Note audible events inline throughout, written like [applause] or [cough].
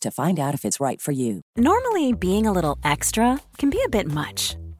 to find out if it's right for you. Normally, being a little extra can be a bit much,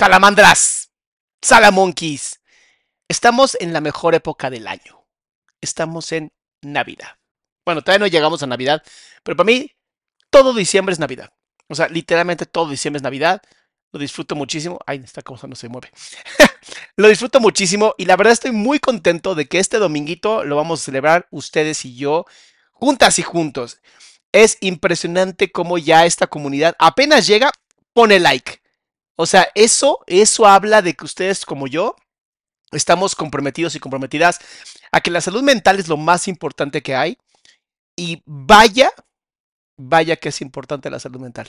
Salamandras, Salamonkeys. Estamos en la mejor época del año. Estamos en Navidad. Bueno, todavía no llegamos a Navidad, pero para mí todo diciembre es Navidad. O sea, literalmente todo diciembre es Navidad. Lo disfruto muchísimo. Ay, esta cosa no se mueve. [laughs] lo disfruto muchísimo y la verdad estoy muy contento de que este dominguito lo vamos a celebrar ustedes y yo juntas y juntos. Es impresionante cómo ya esta comunidad apenas llega, pone like. O sea, eso, eso habla de que ustedes como yo estamos comprometidos y comprometidas a que la salud mental es lo más importante que hay. Y vaya, vaya que es importante la salud mental.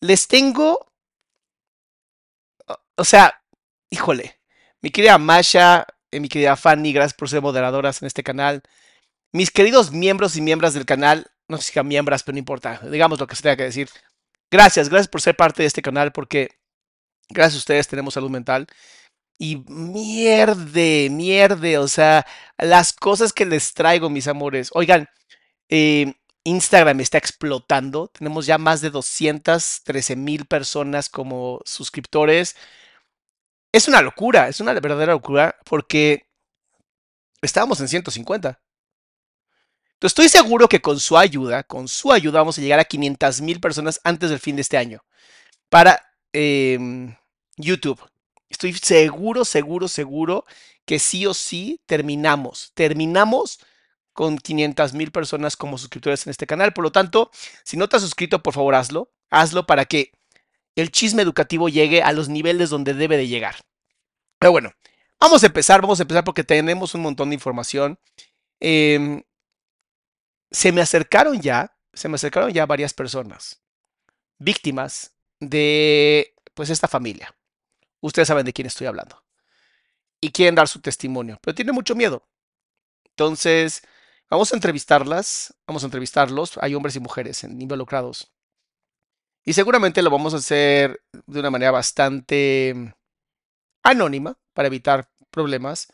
Les tengo, o sea, híjole, mi querida Masha, eh, mi querida Fanny, gracias por ser moderadoras en este canal. Mis queridos miembros y miembros del canal, no sé si miembros, pero no importa, digamos lo que se tenga que decir. Gracias, gracias por ser parte de este canal porque Gracias a ustedes tenemos salud mental. Y mierde, mierde, o sea, las cosas que les traigo, mis amores. Oigan, eh, Instagram está explotando. Tenemos ya más de 213 mil personas como suscriptores. Es una locura, es una verdadera locura porque estábamos en 150. Entonces estoy seguro que con su ayuda, con su ayuda vamos a llegar a 500 mil personas antes del fin de este año. Para em, YouTube. Estoy seguro, seguro, seguro que sí o sí terminamos. Terminamos con 500 mil personas como suscriptores en este canal. Por lo tanto, si no te has suscrito, por favor hazlo. Hazlo para que el chisme educativo llegue a los niveles donde debe de llegar. Pero bueno, vamos a empezar, vamos a empezar porque tenemos un montón de información. Em, se me acercaron ya, se me acercaron ya varias personas, víctimas de pues esta familia. Ustedes saben de quién estoy hablando. y quieren dar su testimonio, pero tienen mucho miedo. Entonces, vamos a entrevistarlas, vamos a entrevistarlos, hay hombres y mujeres involucrados. Y seguramente lo vamos a hacer de una manera bastante anónima para evitar problemas.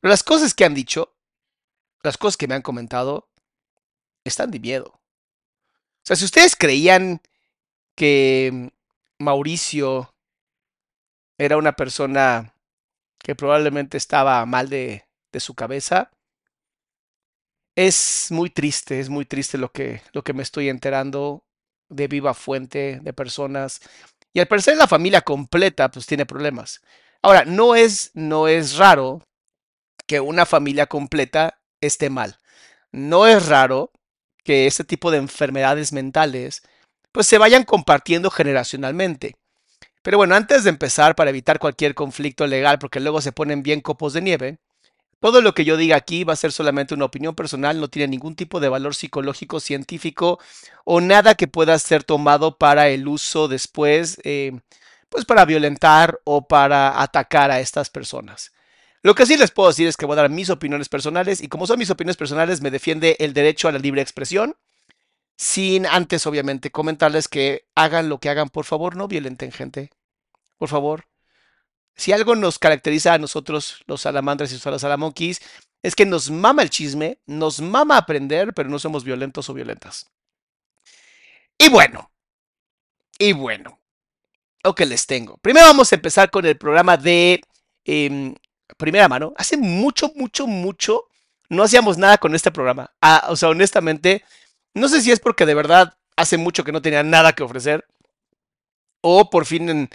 Pero las cosas que han dicho, las cosas que me han comentado, están de miedo. O sea, si ustedes creían que Mauricio era una persona que probablemente estaba mal de, su cabeza, es muy triste, es muy triste lo que, lo que me estoy enterando de viva fuente de personas. Y al parecer la familia completa pues tiene problemas. Ahora, no es, no es raro que una familia completa esté mal. No es raro que este tipo de enfermedades mentales pues se vayan compartiendo generacionalmente. Pero bueno, antes de empezar, para evitar cualquier conflicto legal, porque luego se ponen bien copos de nieve, todo lo que yo diga aquí va a ser solamente una opinión personal, no tiene ningún tipo de valor psicológico, científico o nada que pueda ser tomado para el uso después, eh, pues para violentar o para atacar a estas personas. Lo que sí les puedo decir es que voy a dar mis opiniones personales y como son mis opiniones personales me defiende el derecho a la libre expresión, sin antes obviamente comentarles que hagan lo que hagan, por favor, no violenten gente, por favor. Si algo nos caracteriza a nosotros, los salamandras y los salamonquis, es que nos mama el chisme, nos mama aprender, pero no somos violentos o violentas. Y bueno, y bueno, lo que les tengo. Primero vamos a empezar con el programa de em, primera mano, hace mucho, mucho, mucho no hacíamos nada con este programa. Ah, o sea, honestamente, no sé si es porque de verdad hace mucho que no tenía nada que ofrecer o por fin,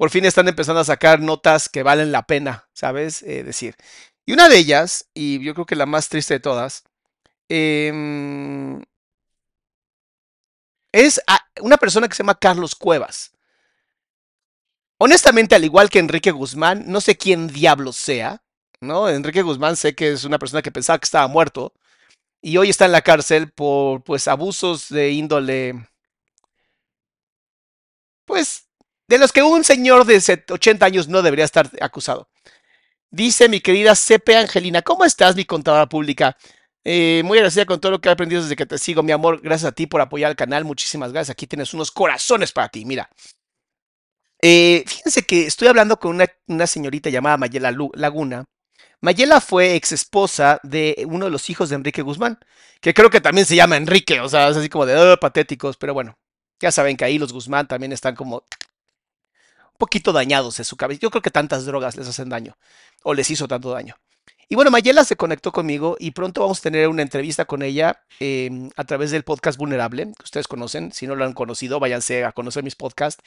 por fin están empezando a sacar notas que valen la pena, ¿sabes? Eh, decir. Y una de ellas, y yo creo que la más triste de todas, em, es una persona que se llama Carlos Cuevas. Honestamente, al igual que Enrique Guzmán, no sé quién diablos sea, ¿no? Enrique Guzmán sé que es una persona que pensaba que estaba muerto y hoy está en la cárcel por pues abusos de índole pues de los que un señor de 80 años no debería estar acusado. Dice mi querida Cepe Angelina, ¿cómo estás, mi contadora pública? Eh, muy agradecida con todo lo que he aprendido desde que te sigo, mi amor. Gracias a ti por apoyar el canal. Muchísimas gracias. Aquí tienes unos corazones para ti. Mira, eh, fíjense que estoy hablando con una, señorita llamada Mayela Laguna. Mayela fue ex esposa de uno de los hijos de Enrique Guzmán, que creo que también se llama Enrique, o sea, es así como de oh, patéticos, pero bueno, ya saben que ahí los Guzmán también están como poquito dañados en su cabeza. Yo creo que tantas drogas les hacen daño, o les hizo tanto daño. Y bueno, Mayela se conectó conmigo y pronto vamos a tener una entrevista con ella em, a través del podcast Vulnerable, que ustedes conocen. Si no lo han conocido, váyanse a conocer mis podcasts.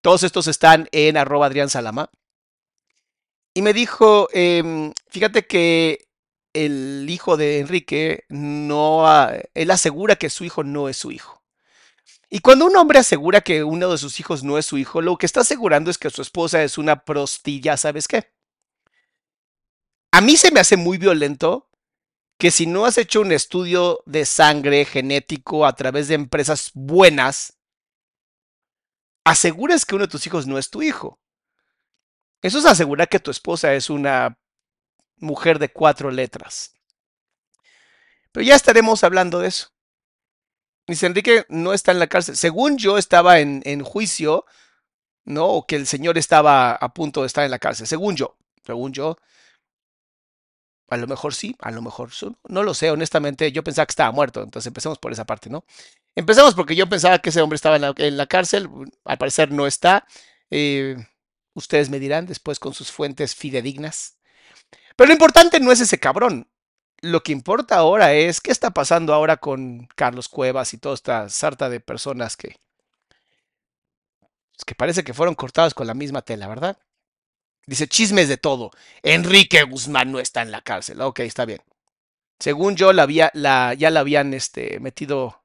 Todos estos están en arroba Adrián Salama. Y me dijo, em, fíjate que el hijo de Enrique no, él asegura que su hijo no es su hijo. Y cuando un hombre asegura que uno de sus hijos no es su hijo, lo que está asegurando es que su esposa es una prostilla, ¿sabes qué? A mí se me hace muy violento que si no has hecho un estudio de sangre genético a través de empresas buenas, asegures que uno de tus hijos no es tu hijo. Eso es asegurar que tu esposa es una mujer de cuatro letras. Pero ya estaremos hablando de eso. Dice Enrique no está en la cárcel. Según yo estaba en, en juicio, ¿no? O que el señor estaba a punto de estar en la cárcel. Según yo. Según yo. A lo mejor sí, a lo mejor no lo sé, honestamente yo pensaba que estaba muerto, entonces empecemos por esa parte, ¿no? Empecemos porque yo pensaba que ese hombre estaba en la, cárcel, al parecer no está. Eh, ustedes me dirán después con sus fuentes fidedignas. Pero lo importante no es ese cabrón. Lo que importa ahora es qué está pasando ahora con Carlos Cuevas y toda esta sarta de personas que, que parece que fueron cortadas con la misma tela, ¿verdad? Dice chismes de todo. Enrique Guzmán no está en la cárcel. Ok, está bien. Según yo, la, había, la ya la habían este, metido.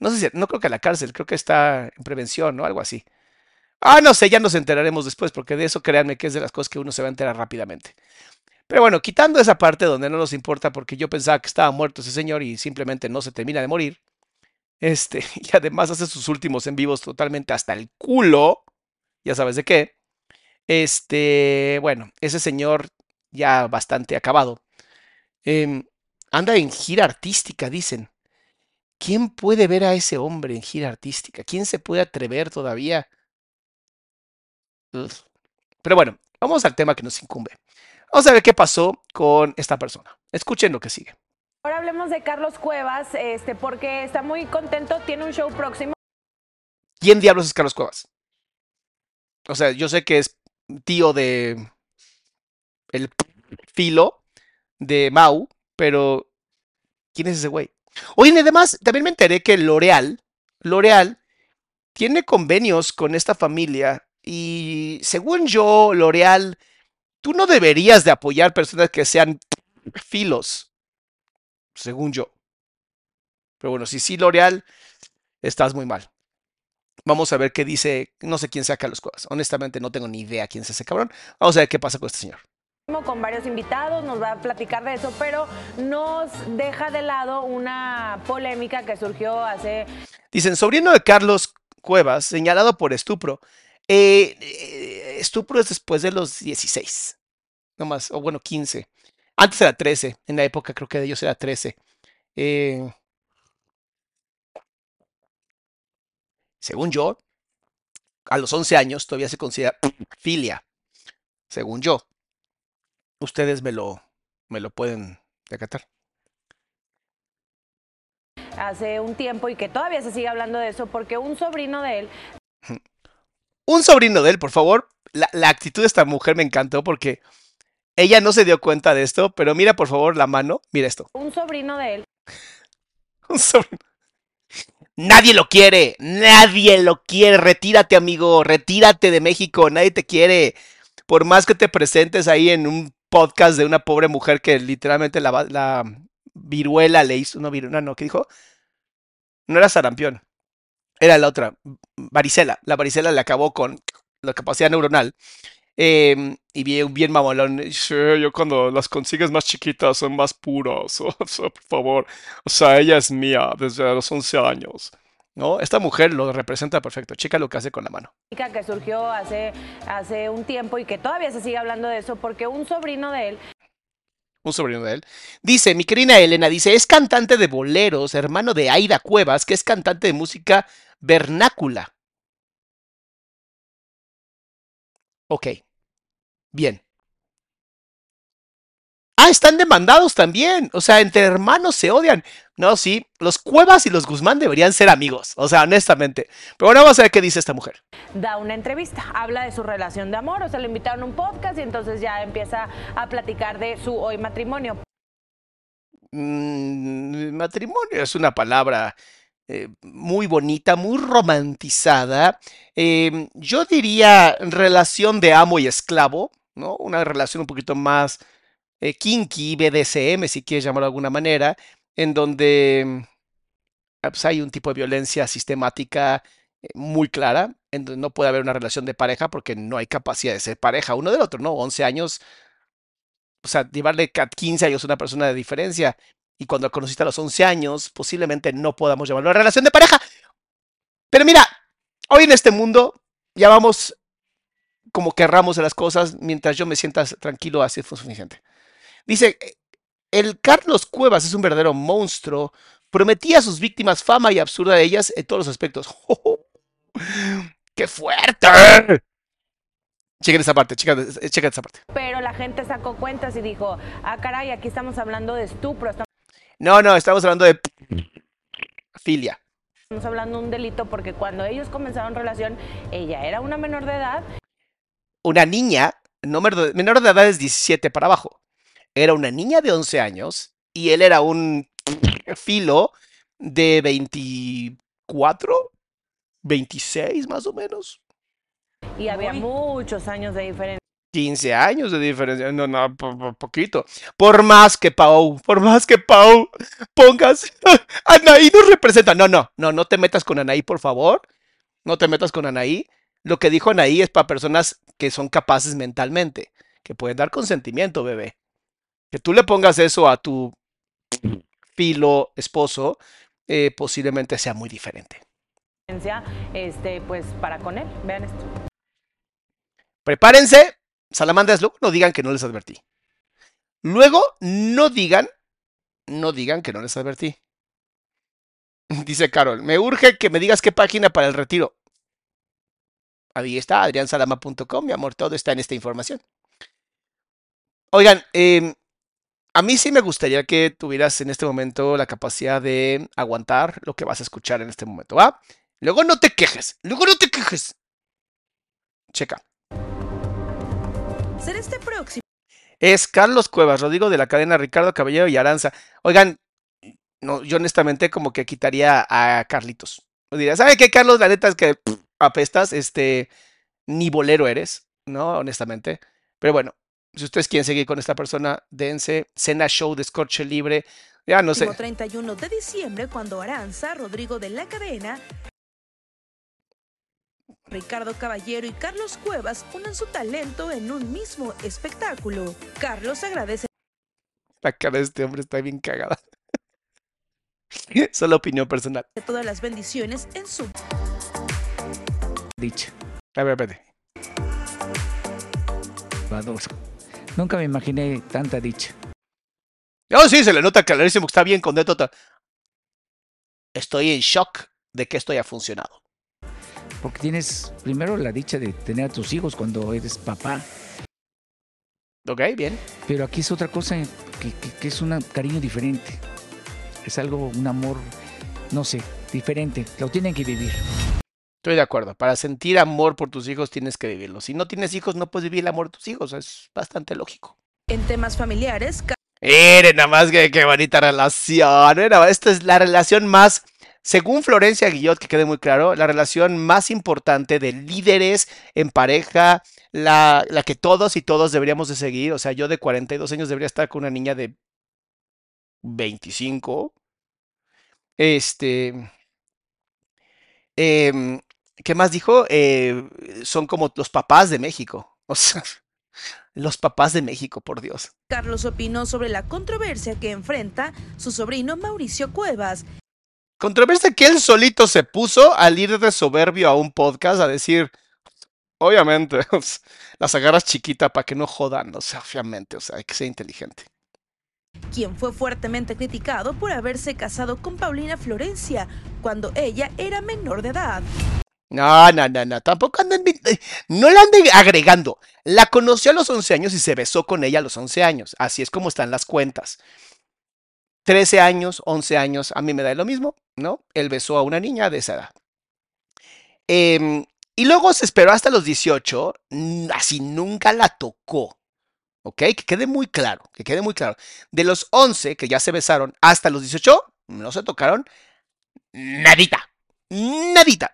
No sé si, no creo que a la cárcel, creo que está en prevención o algo así. Ah, no sé, ya nos enteraremos después, porque de eso créanme que es de las cosas que uno se va a enterar rápidamente. Pero bueno, quitando esa parte donde no nos importa, porque yo pensaba que estaba muerto ese señor y simplemente no se termina de morir. Este, [laughs] y además hace sus últimos en vivos totalmente hasta el culo. Ya sabes de qué. Este, bueno, ese señor ya bastante acabado. em, anda en gira artística, dicen. ¿Quién puede ver a ese hombre en gira artística? ¿Quién se puede atrever todavía? Pero bueno, vamos al tema que nos incumbe. Vamos a ver qué pasó con esta persona. Escuchen lo que sigue. Ahora hablemos de Carlos Cuevas, este, porque está muy contento, tiene un show próximo. ¿Quién diablos es Carlos Cuevas? O sea, yo sé que es tío de el filo de Mau, pero ¿quién es ese güey? Oye, y además, también me enteré que L'Oreal, L'Oreal tiene convenios con esta familia y según yo, L'Oreal, tú no deberías de apoyar personas que sean filos, según yo. Pero bueno, si sí, L'Oreal, estás muy mal. Vamos a ver qué dice, no sé quién sea Carlos Cuevas. Honestamente no tengo ni idea quién es ese cabrón. Vamos a ver qué pasa con este señor. con varios invitados, nos va a platicar de eso, pero nos deja de lado una polémica que surgió hace Dicen, sobrino de Carlos Cuevas, señalado por estupro. Eh, eh, estupro es después de los 16. No más, o bueno, 15. Antes era 13. En la época creo que de ellos era 13. Eh, según yo, a los 11 años todavía se considera filia. Según yo. Ustedes me lo, me lo pueden decatar. hace un tiempo y que todavía se sigue hablando de eso porque un sobrino de él [laughs] Un sobrino de él, por favor. La, la actitud de esta mujer me encantó porque ella no se dio cuenta de esto, pero mira por favor la mano. Mira esto. un sobrino de él [laughs] Un sobrino. Nadie lo quiere, nadie lo quiere. Retírate, amigo, retírate de México, nadie te quiere. Por más que te presentes ahí en un podcast de una pobre mujer que literalmente la, la viruela le hizo, no viruela, no, ¿qué dijo? No era sarampión, era la otra, varicela. La varicela le acabó con la capacidad neuronal. Em, y bien, bien mamolón. Sí, yo cuando las consigues más chiquitas son más puras. [laughs] O sea, por favor. O sea, ella es mía desde los 11 años. ¿No? Esta mujer lo representa perfecto. Checa lo que hace con la mano. que surgió hace, hace un tiempo y que todavía se sigue hablando de eso porque un sobrino de él Un sobrino de él. Dice, mi querida Elena, dice, es cantante de boleros, hermano de Aida Cuevas, que es cantante de música vernácula. Ok. Bien. Ah, están demandados también. O sea, entre hermanos se odian. No, sí, los Cuevas y los Guzmán deberían ser amigos. O sea, honestamente. Pero bueno, vamos a ver qué dice esta mujer. da una entrevista, habla de su relación de amor, o sea, le invitaron a un podcast y entonces ya empieza a platicar de su hoy matrimonio. Mm, matrimonio es una palabra eh, muy bonita, muy romantizada. Em, yo diría relación de amo y esclavo, ¿no? Una relación un poquito más eh, kinky, BDSM, si quieres llamarlo de alguna manera, en donde mm, ah, pues, hay un tipo de violencia sistemática eh, muy clara, en donde no puede haber una relación de pareja porque no hay capacidad de ser pareja uno del otro, ¿no? 11 años, o sea, llevarle ca- 15 años a una persona de diferencia y cuando la conociste a los 11 años, posiblemente no podamos llamarlo relación de pareja. Pero mira, hoy en este mundo ya vamos como querramos de las cosas, mientras yo me sienta tranquilo, así fue suficiente. Dice, "Eh, el Carlos Cuevas es un verdadero monstruo, prometía a sus víctimas fama y absurda de ellas en todos los aspectos. [laughs] ¡Qué fuerte! Chequen esa parte, chequen, chequen esa parte. Pero la gente sacó cuentas y dijo, ah, caray, aquí estamos hablando de estupro, No, no, estamos hablando de filia. estamos hablando de un delito porque cuando ellos comenzaron relación, ella era una menor de edad Una niña, menor de, menor de edad es 17 para abajo. Era una niña de 11 años y él era un filo de 24, 26 más o menos. y había muchos años de diferencia. 15 años de diferencia, no, no, po- po- poquito. Por más que Pau, por más que Pau pongas, [laughs] Anaí nos representa. No, no, no, no te metas con Anaí, por favor. No te metas con Anaí. Lo que dijo Anaí es para personas que son capaces mentalmente, que pueden dar consentimiento, bebé. Que tú le pongas eso a tu filo esposo, eh, posiblemente sea muy diferente. este, pues para con él. Vean esto. Prepárense, salamandras, luego no digan que no les advertí. Luego, no digan, no digan que no les advertí. [laughs] Dice Carol, me urge que me digas qué página para el retiro. Ahí está, adriansalama.com, mi amor, todo está en esta información. Oigan, eh, a mí sí me gustaría que tuvieras en este momento la capacidad de aguantar lo que vas a escuchar en este momento, ¿va? Luego no te quejes, luego no te quejes. Checa. Será este próximo. Es Carlos Cuevas, Rodrigo de la cadena Ricardo Caballero y Aranza. Oigan, no, yo honestamente como que quitaría a Carlitos. Diría, ¿sabe qué, Carlos? La neta es que pff, apestas, este, ni bolero eres, ¿no? Honestamente. Pero bueno, si ustedes quieren seguir con esta persona, dense. Cena Show de Scorche Libre. Ya no sé. 31 de diciembre cuando Aranza, Rodrigo de la Cadena, Ricardo Caballero y Carlos Cuevas unan su talento en un mismo espectáculo. Carlos agradece La cara de este hombre está bien cagada. [laughs] Solo opinión personal. todas las bendiciones en su dicha. A ver, adoro. Nunca me imaginé tanta dicha. Oh, sí, se le nota clarísimo que está bien con Detota. Estoy en shock de que esto haya funcionado. Porque tienes primero la dicha de tener a tus hijos cuando eres papá. Ok, bien. Pero aquí es otra cosa que, que- que es un cariño diferente. Es algo, un amor, no sé, diferente. Lo tienen que vivir. Estoy de acuerdo. Para sentir amor por tus hijos tienes que vivirlo. Si no tienes hijos, no puedes vivir el amor de tus hijos. Es bastante lógico. en temas familiares. Miren, nada más que qué bonita relación. Esta es la relación más, según Florencia Guillot, que quede muy claro, la relación más importante de líderes en pareja, la, la que todos y todos deberíamos de seguir. O sea, yo de 42 años debería estar con una niña de 25. Este. em, ¿qué más dijo? Eh, son como los papás de México. [laughs] Los papás de México, por Dios. Carlos opinó sobre la controversia que enfrenta su sobrino Mauricio Cuevas. Controversia que él solito se puso al ir de soberbio a un podcast a decir, obviamente, [laughs] las agarras chiquita para que no jodan, o sea, obviamente, o sea, hay que ser inteligente. quien fue fuertemente criticado por haberse casado con Paulina Florencia cuando ella era menor de edad. No, no, no, no, tampoco anden, eh, no la anden agregando. La conoció a los 11 años y se besó con ella a los 11 años. Así es como están las cuentas. 13 años, 11 años, a mí me da lo mismo, ¿no? Él besó a una niña de esa edad. Em, y luego se esperó hasta los 18, mm, así nunca la tocó. ¿Ok? Que quede muy claro, que quede muy claro. De los 11 que ya se besaron hasta los 18, no se tocaron nadita. Nadita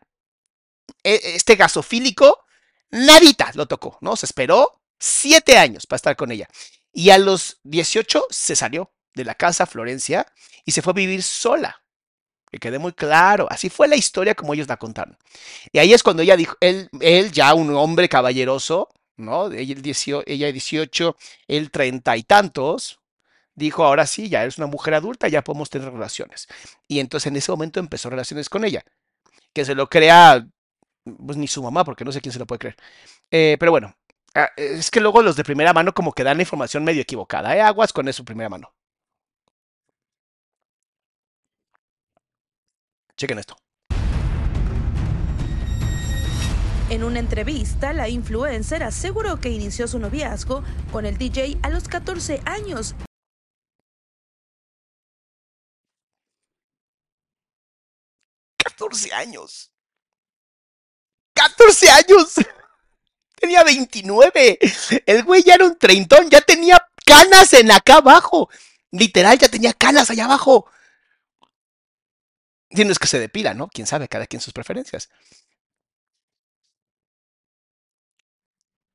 e- este gasofílico, nadita lo tocó, ¿no? Se esperó siete años para estar con ella. Y a los 18 se salió de la casa Florencia y se fue a vivir sola. Que quede muy claro. Así fue la historia como ellos la contaron. Y ahí es cuando ella dijo, él, él ya un hombre caballeroso, ¿no? Ella, el 18, ella 18, él treinta y tantos, dijo, ahora sí, ya eres una mujer adulta, ya podemos tener relaciones. Y entonces en ese momento empezó relaciones con ella. Que se lo crea pues ni su mamá, porque no sé quién se lo puede creer. Eh, pero bueno, ah, es que luego los de primera mano como que dan la información medio equivocada. ¿eh? Aguas con eso primera mano. Chequen esto. En una entrevista, la influencer aseguró que inició su noviazgo con el DJ a los 14 años 14 años. 14 años. [laughs] Tenía 29. El güey ya era un treintón, ya tenía canas en acá abajo. Literal, ya tenía canas allá abajo. Y no es que se depila, ¿no? Quién sabe, cada quien sus preferencias.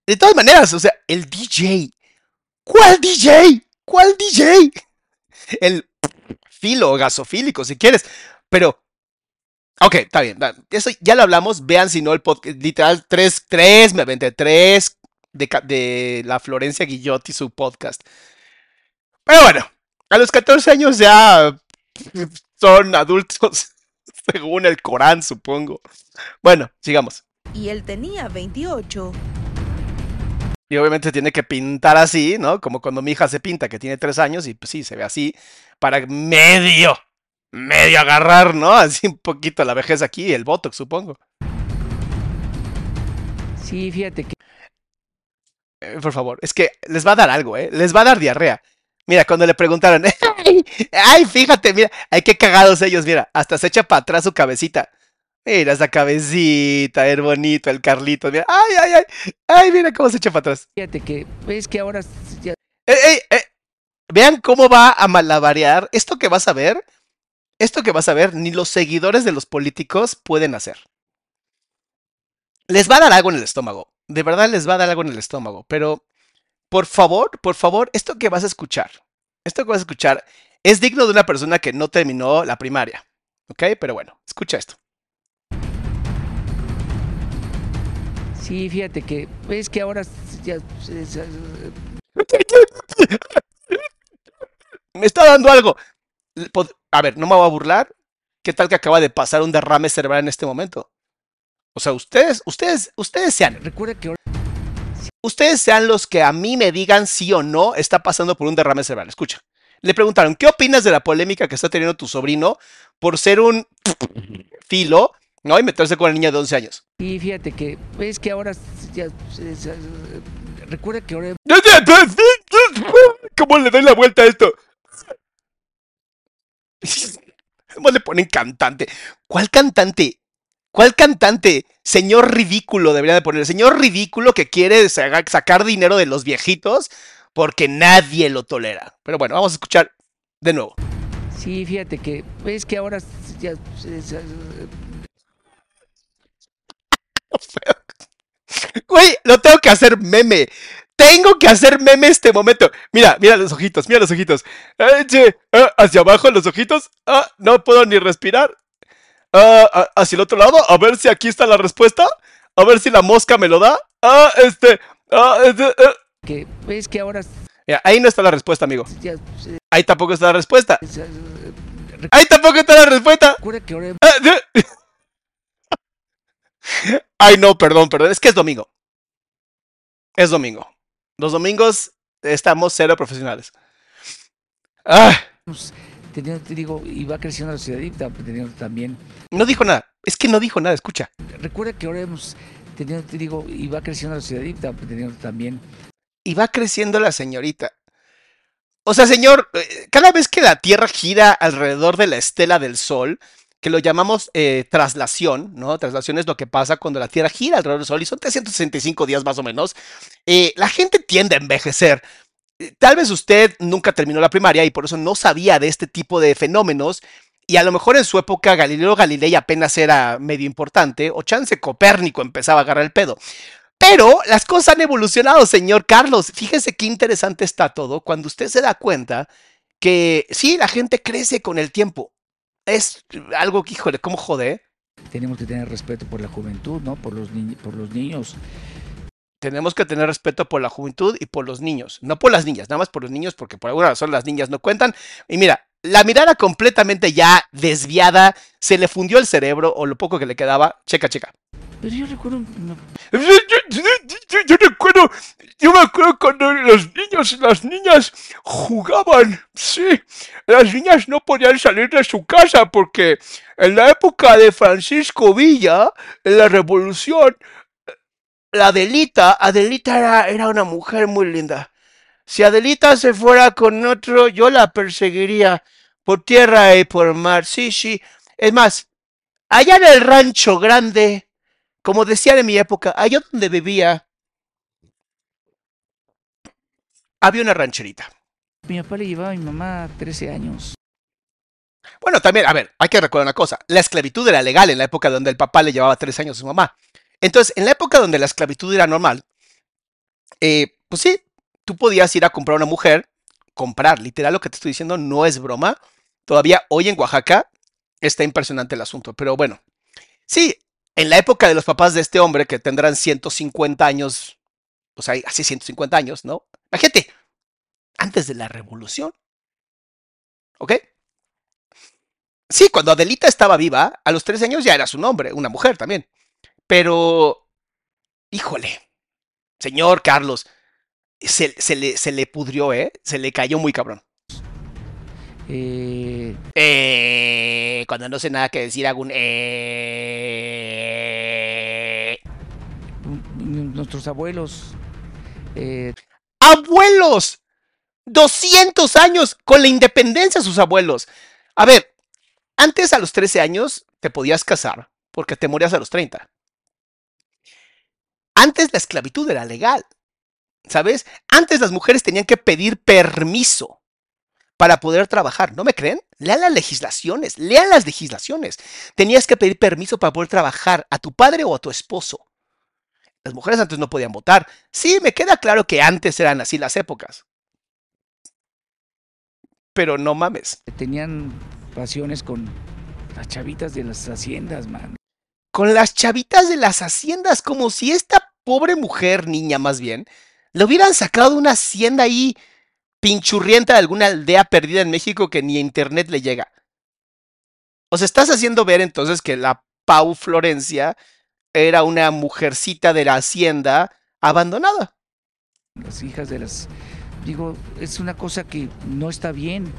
De todas maneras, o sea, el DJ. ¿Cuál DJ? ¿Cuál DJ? El filo gasofílico, si quieres. Pero Ok, está bien. Eso ya lo hablamos. Vean si no el podcast. Literal, tres, tres, me aventé tres de, ca- de la Florencia Guillotti, su podcast. Pero bueno, a los 14 años ya [laughs] son adultos, [laughs] según el Corán, supongo. Bueno, sigamos. y él tenía 28. Y obviamente tiene que pintar así, ¿no? Como cuando mi hija se pinta, que tiene tres años, y pues sí, se ve así, para medio, medio agarrar, ¿no? [laughs] Así un poquito la vejez aquí y el botox, supongo. Sí, fíjate que Eh, por favor, es que les va a dar algo, ¿eh? Les va a dar diarrea. Mira, cuando le preguntaron, ay, [laughs] ay, fíjate, mira, ay, qué cagados ellos, mira, hasta se echa para atrás su cabecita. Mira esa cabecita, es bonito el Carlitos, mira, ay, ay, ay, ay, mira cómo se echa para atrás. fíjate que es que ahora ya ¡Ey, ey, ey! Vean cómo va a malabarear. Esto que vas a ver, esto que vas a ver, ni los seguidores de los políticos pueden hacer. Les va a dar algo en el estómago. De verdad les va a dar algo en el estómago. Pero, por favor, por favor, esto que vas a escuchar, esto que vas a escuchar es digno de una persona que no terminó la primaria. ¿Ok? Pero bueno, escucha esto. sí, fíjate que es que ahora ya [laughs] Me está dando algo. A ver, no me voy a burlar. ¿Qué tal que acaba de pasar un derrame cerebral en este momento? O sea, ustedes, ustedes, ustedes sean, recuerda que ahora ustedes sean los que a mí me digan sí o no está pasando por un derrame cerebral. Escucha. Le preguntaron, ¿qué opinas de la polémica que está teniendo tu sobrino por ser un filo, ¿no? Y meterse con la niña de 11 años. sí, fíjate que es que ahora ya recuerda que ahora ¿Cómo le doy la vuelta a esto? ¿Cómo le ponen cantante? ¿Cuál cantante? ¿Cuál cantante? Señor ridículo debería de poner. Señor ridículo que quiere sa- sacar dinero de los viejitos porque nadie lo tolera. Pero bueno, vamos a escuchar de nuevo. sí, fíjate que es que ahora ya es- [laughs] Güey, lo tengo que hacer meme. Tengo que hacer meme este momento. Mira, mira los ojitos, mira los ojitos. Eh, che, ah, hacia abajo los ojitos. Ah, no puedo ni respirar. Ah, ah, hacia el otro lado, a ver si aquí está la respuesta. A ver si la mosca me lo da. Ah, este. Ah, este, eh. que es que ahora Mira, ahí no está la respuesta, amigo. ya Ahí tampoco está la respuesta. es- Ahí tampoco está la respuesta. que ahora [laughs] Ah. Ay, no, perdón, perdón. Es que es domingo. Es domingo. Los domingos estamos cero profesionales. Ah, tenido, te digo, y va creciendo la y ta- teniendo también. no dijo nada. Es que no dijo nada, escucha. Recuerda que ahora hemos tenido, te digo, y va creciendo la ciudad y teniendo también. Y va creciendo la señorita. O sea, señor, eh, cada vez que la Tierra gira alrededor de la estela del Sol, que lo llamamos eh, traslación, ¿no? Traslación es lo que pasa cuando la Tierra gira alrededor del Sol y son 365 días más o menos. eh, la gente tiende a envejecer. Tal vez usted nunca terminó la primaria y por eso no sabía de este tipo de fenómenos. Y a lo mejor en su época Galileo Galilei apenas era medio importante, o chance Copérnico empezaba a agarrar el pedo. Pero las cosas han evolucionado, señor Carlos. Fíjese qué interesante está todo cuando usted se da cuenta que sí, la gente crece con el tiempo. Es algo que, híjole, ¿cómo jode? Tenemos que tener respeto por la juventud, ¿no? Por los, ni- por los niños. Tenemos que tener respeto por la juventud y por los niños. No por las niñas, nada más por los niños, porque por alguna razón las niñas no cuentan. Y mira, la mirada completamente ya desviada, se le fundió el cerebro o lo poco que le quedaba. Checa, checa. Pero yo recuerdo, no, Yo, yo- yo- yo recuerdo, yo me acuerdo cuando los niños y las niñas jugaban, sí, las niñas no podían salir de su casa porque en la época de Francisco Villa, en la revolución, La Adelita, Adelita era, era una mujer muy linda. Si Adelita se fuera con otro, yo la perseguiría por tierra y por mar. Sí, sí. Es más, allá en el rancho grande, como decían en mi época, allá donde vivía, había una rancherita. mi papá le llevaba a mi mamá 13 años. Bueno, también, a ver, hay que recordar una cosa. La esclavitud era legal en la época donde el papá le llevaba tres años a su mamá. Entonces, en la época donde la esclavitud era normal, eh, pues sí, tú podías ir a comprar una mujer, comprar, literal lo que te estoy diciendo no es broma. Todavía hoy en Oaxaca está impresionante el asunto, pero bueno. Sí, en la época de los papás de este hombre que tendrán 150 años, o sea, así 150 años, ¿no? Imagínate, antes de la revolución. ¿Ok? Sí, cuando Adelita estaba viva, a los 13 años ya era su nombre, una mujer también. Pero, híjole, señor Carlos, se, se le, se le pudrió, ¿eh? Se le cayó muy cabrón. Eh, Eh, cuando no sé nada que decir, hago un... Eh. nuestros abuelos, eh, ¡Abuelos! 200 años con la independencia de sus abuelos. A ver, antes a los 13 años te podías casar porque te morías a los 30. Antes la esclavitud era legal. ¿Sabes? Antes las mujeres tenían que pedir permiso para poder trabajar. ¿No me creen? Lean las legislaciones, lean las legislaciones. Tenías que pedir permiso para poder trabajar a tu padre o a tu esposo. Las mujeres antes no podían votar. Sí, me queda claro que antes eran así las épocas. Pero no mames. tenían pasiones con las chavitas de las haciendas, man. Con las chavitas de las haciendas, como si esta pobre mujer, niña más bien, le hubieran sacado una hacienda ahí pinchurrienta de alguna aldea perdida en México que ni a internet le llega. O sea, estás haciendo ver entonces que la Pau Florencia era una mujercita de la hacienda abandonada. Las hijas de las... Digo, es una cosa que no está bien.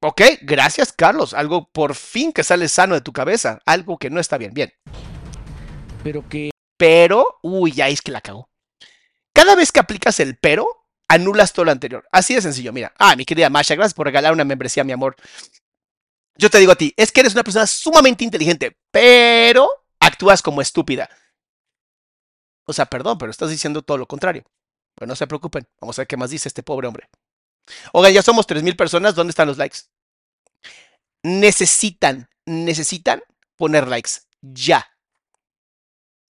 Ok, gracias Carlos. Algo por fin que sale sano de tu cabeza. Algo que no está bien. Bien. Pero que Pero, uy, ya es que la cagó. Cada vez que aplicas el pero, anulas todo lo anterior. Así de sencillo, mira. Ah, mi querida Masha, gracias por regalar una membresía, mi amor. Yo te digo a ti, es que eres una persona sumamente inteligente, pero actúas como estúpida. O sea, perdón, pero estás diciendo todo lo contrario. Pero no se preocupen, vamos a ver qué más dice este pobre hombre. Oigan, ya somos 3.000 personas, ¿dónde están los likes? Necesitan, necesitan poner likes, ya.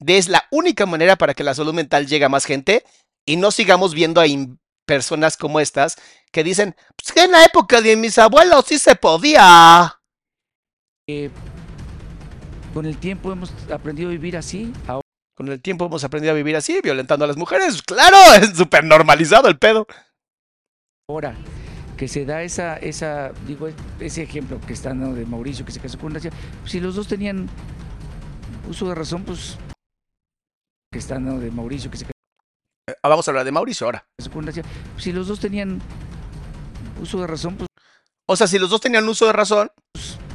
Es la única manera para que la salud mental llegue a más gente y no sigamos viendo a personas como estas que dicen, pues que en la época de mis abuelos sí se podía. eh, con el tiempo hemos aprendido a vivir así. Con el tiempo hemos aprendido a vivir así, violentando a las mujeres. [laughs] Claro, es súper normalizado el pedo. Ahora que se da esa, esa, digo, ese ejemplo que está dando de Mauricio que se casó con una chica, si los dos tenían uso de razón, pues que está dando de Mauricio que se Eh, Vamos a hablar de Mauricio ahora. si los dos tenían uso de razón, pues O sea, si los dos tenían uso de razón,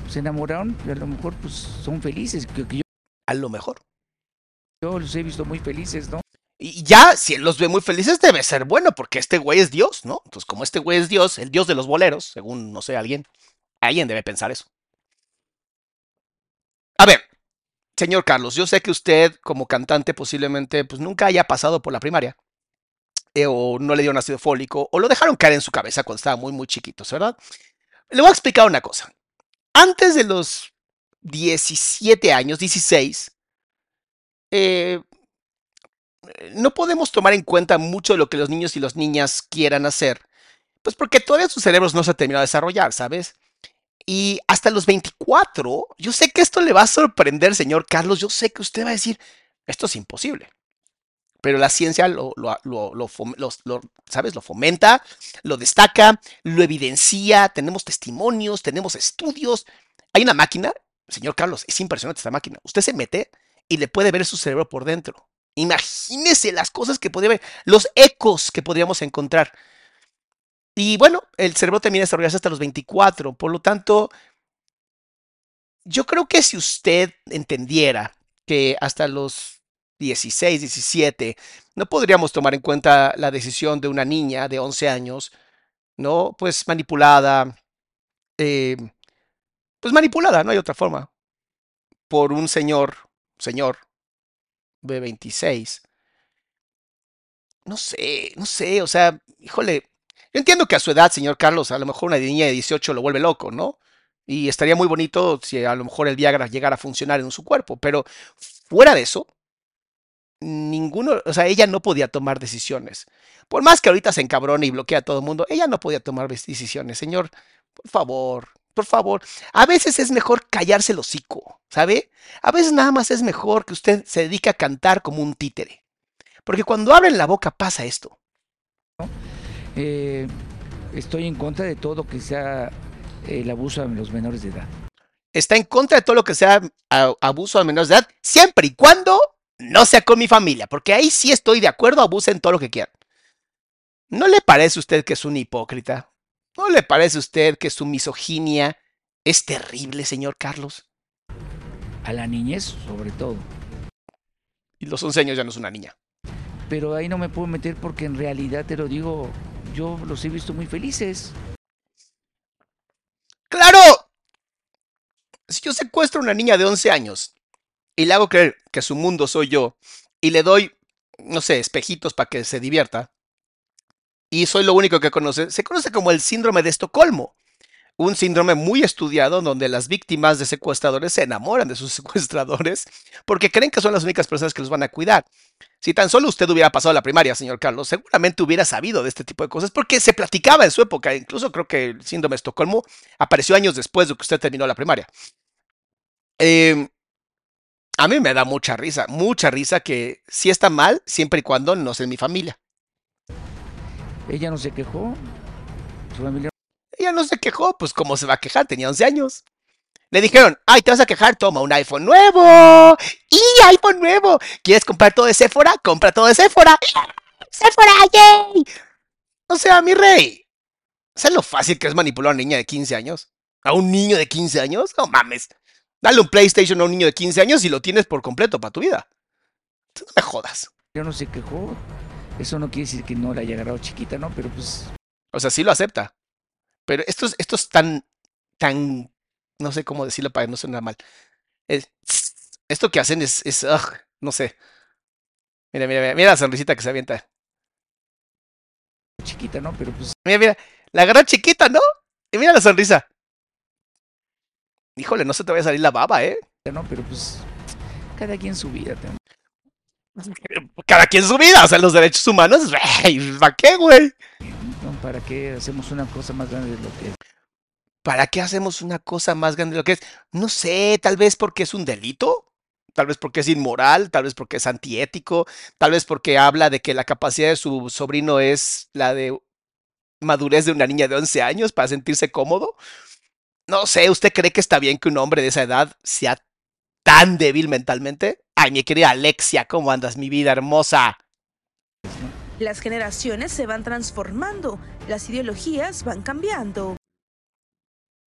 se enamoraron y a lo mejor pues son felices, que, que yo, a lo mejor. yo los he visto muy felices, ¿no? Y ya, si él los ve muy felices, debe ser bueno, porque este güey es Dios, ¿no? Entonces, como este güey es Dios, el Dios de los boleros, según, no sé, alguien, alguien debe pensar eso. A ver, señor Carlos, yo sé que usted, como cantante, posiblemente, pues nunca haya pasado por la primaria. eh, o no le dieron ácido fólico, o lo dejaron caer en su cabeza cuando estaba muy, muy chiquitos, ¿verdad? Le voy a explicar una cosa. Antes de los 17 años, 16, eh, no podemos tomar en cuenta mucho lo que los niños y las niñas quieran hacer, pues porque todavía sus cerebros no se han terminado de desarrollar, ¿sabes? Y hasta los 24, yo sé que esto le va a sorprender, señor Carlos, yo sé que usted va a decir, esto es imposible. Pero la ciencia lo, lo, lo, ¿sabes? Lo fomenta, lo destaca, lo evidencia, tenemos testimonios, tenemos estudios. Hay una máquina, señor Carlos, es impresionante esta máquina. Usted se mete y le puede ver su cerebro por dentro. Imagínese las cosas que podría ver, los ecos que podríamos encontrar. Y bueno, el cerebro termina de desarrollarse hasta los 24. Por lo tanto, yo creo que si usted entendiera que hasta los 16, 17, no podríamos tomar en cuenta la decisión de una niña de 11 años, ¿no? Pues manipulada, eh, pues manipulada, no hay otra forma, por un señor, señor de 26. No sé, no sé, o sea, híjole, yo entiendo que a su edad, señor Carlos, a lo mejor una niña de 18 lo vuelve loco, ¿no? Y estaría muy bonito si a lo mejor el Viagra llegara a funcionar en su cuerpo, pero fuera de eso, ninguno, o sea, ella no podía tomar decisiones. Por más que ahorita se encabrone y bloquea a todo el mundo, ella no podía tomar decisiones. Señor, por favor, por favor. A veces es mejor callarse el hocico, ¿sabe? A veces nada más es mejor que usted se dedique a cantar como un títere. Porque cuando abren la boca pasa esto. Eh, estoy en contra de todo que sea el abuso a los menores de edad. Está en contra de todo lo que sea abuso a menores de edad, siempre y cuando no sea con mi familia. Porque ahí sí estoy de acuerdo, abusen todo lo que quieran. ¿No le parece a usted que es un hipócrita? ¿No le parece a usted que su misoginia es terrible, señor Carlos? A la niñez, sobre todo. Y los 11 años ya no es una niña. Pero ahí no me puedo meter porque en realidad te lo digo, yo los he visto muy felices. ¡Claro! Si yo secuestro a una niña de 11 años y le hago creer que su mundo soy yo y le doy, no sé, espejitos para que se divierta, y soy lo único que conoce, se conoce como el síndrome de Estocolmo. Un síndrome muy estudiado donde las víctimas de secuestradores se enamoran de sus [laughs] secuestradores porque creen que son las únicas personas que los van a cuidar. Si tan solo usted hubiera pasado la primaria, señor Carlos, seguramente hubiera sabido de este tipo de cosas porque se platicaba en su época. Incluso creo que el síndrome de Estocolmo apareció años después de que usted terminó la primaria. Eh, a mí me da mucha risa, mucha risa que sí está mal siempre y cuando no sea en mi familia. Ella no se quejó. Su familia Ella no se quejó, pues cómo se va a quejar, tenía 11 años. Le dijeron, ay, te vas a quejar, toma un iPhone nuevo. ¡Y iPhone nuevo! ¿Quieres comprar todo de Sephora? Compra todo de Sephora. ¡Sephora, yay! O sea, mi rey. ¿Sabes lo fácil que es manipular a una niña de 15 años? ¿A un niño de 15 años? No mames. Dale un PlayStation a un niño de 15 años y lo tienes por completo para tu vida. No me jodas. no se quejó. Eso no quiere decir que no la haya agarrado chiquita, ¿no? Pero pues. O sea, sí lo acepta. Pero esto es, esto es tan, tan, no sé cómo decirlo para que no suene mal. Es, esto que hacen es, es ugh, no sé. Mira, mira, mira, mira la sonrisita que se avienta. Chiquita, ¿no? Pero pues. Mira, mira, la agarra chiquita, ¿no? Y mira la sonrisa. Híjole, no se te vaya a salir la baba, ¿eh? No, pero pues. Cada quien su vida. Te... [laughs] Cada quien su vida, o sea, los derechos humanos, [laughs] ¿para qué, güey? ¿Para qué hacemos una cosa más grande de lo que es? ¿Para qué hacemos una cosa más grande de lo que es? No sé, tal vez porque es un delito, tal vez porque es inmoral, tal vez porque es antiético, tal vez porque habla de que la capacidad de su sobrino es la de madurez de una niña de 11 años para sentirse cómodo. No sé, ¿usted cree que está bien que un hombre de esa edad sea tan débil mentalmente? Ay, mi querida Alexia, ¿cómo andas, mi vida hermosa? Las generaciones se van transformando, las ideologías van cambiando.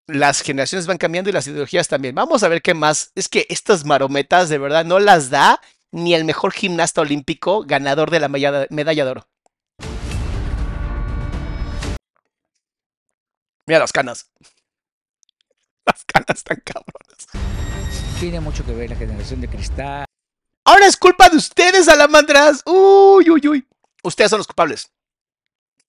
Las generaciones van cambiando y las ideologías también. Vamos a ver qué más. Es que estas marometas de verdad no las da ni el mejor gimnasta olímpico ganador de la medalla de oro. Mira las canas. Las canas están cabronas. Tiene mucho que ver la generación de cristal. Ahora es culpa de ustedes, salamandras. Uy, uy, uy. Ustedes son los culpables.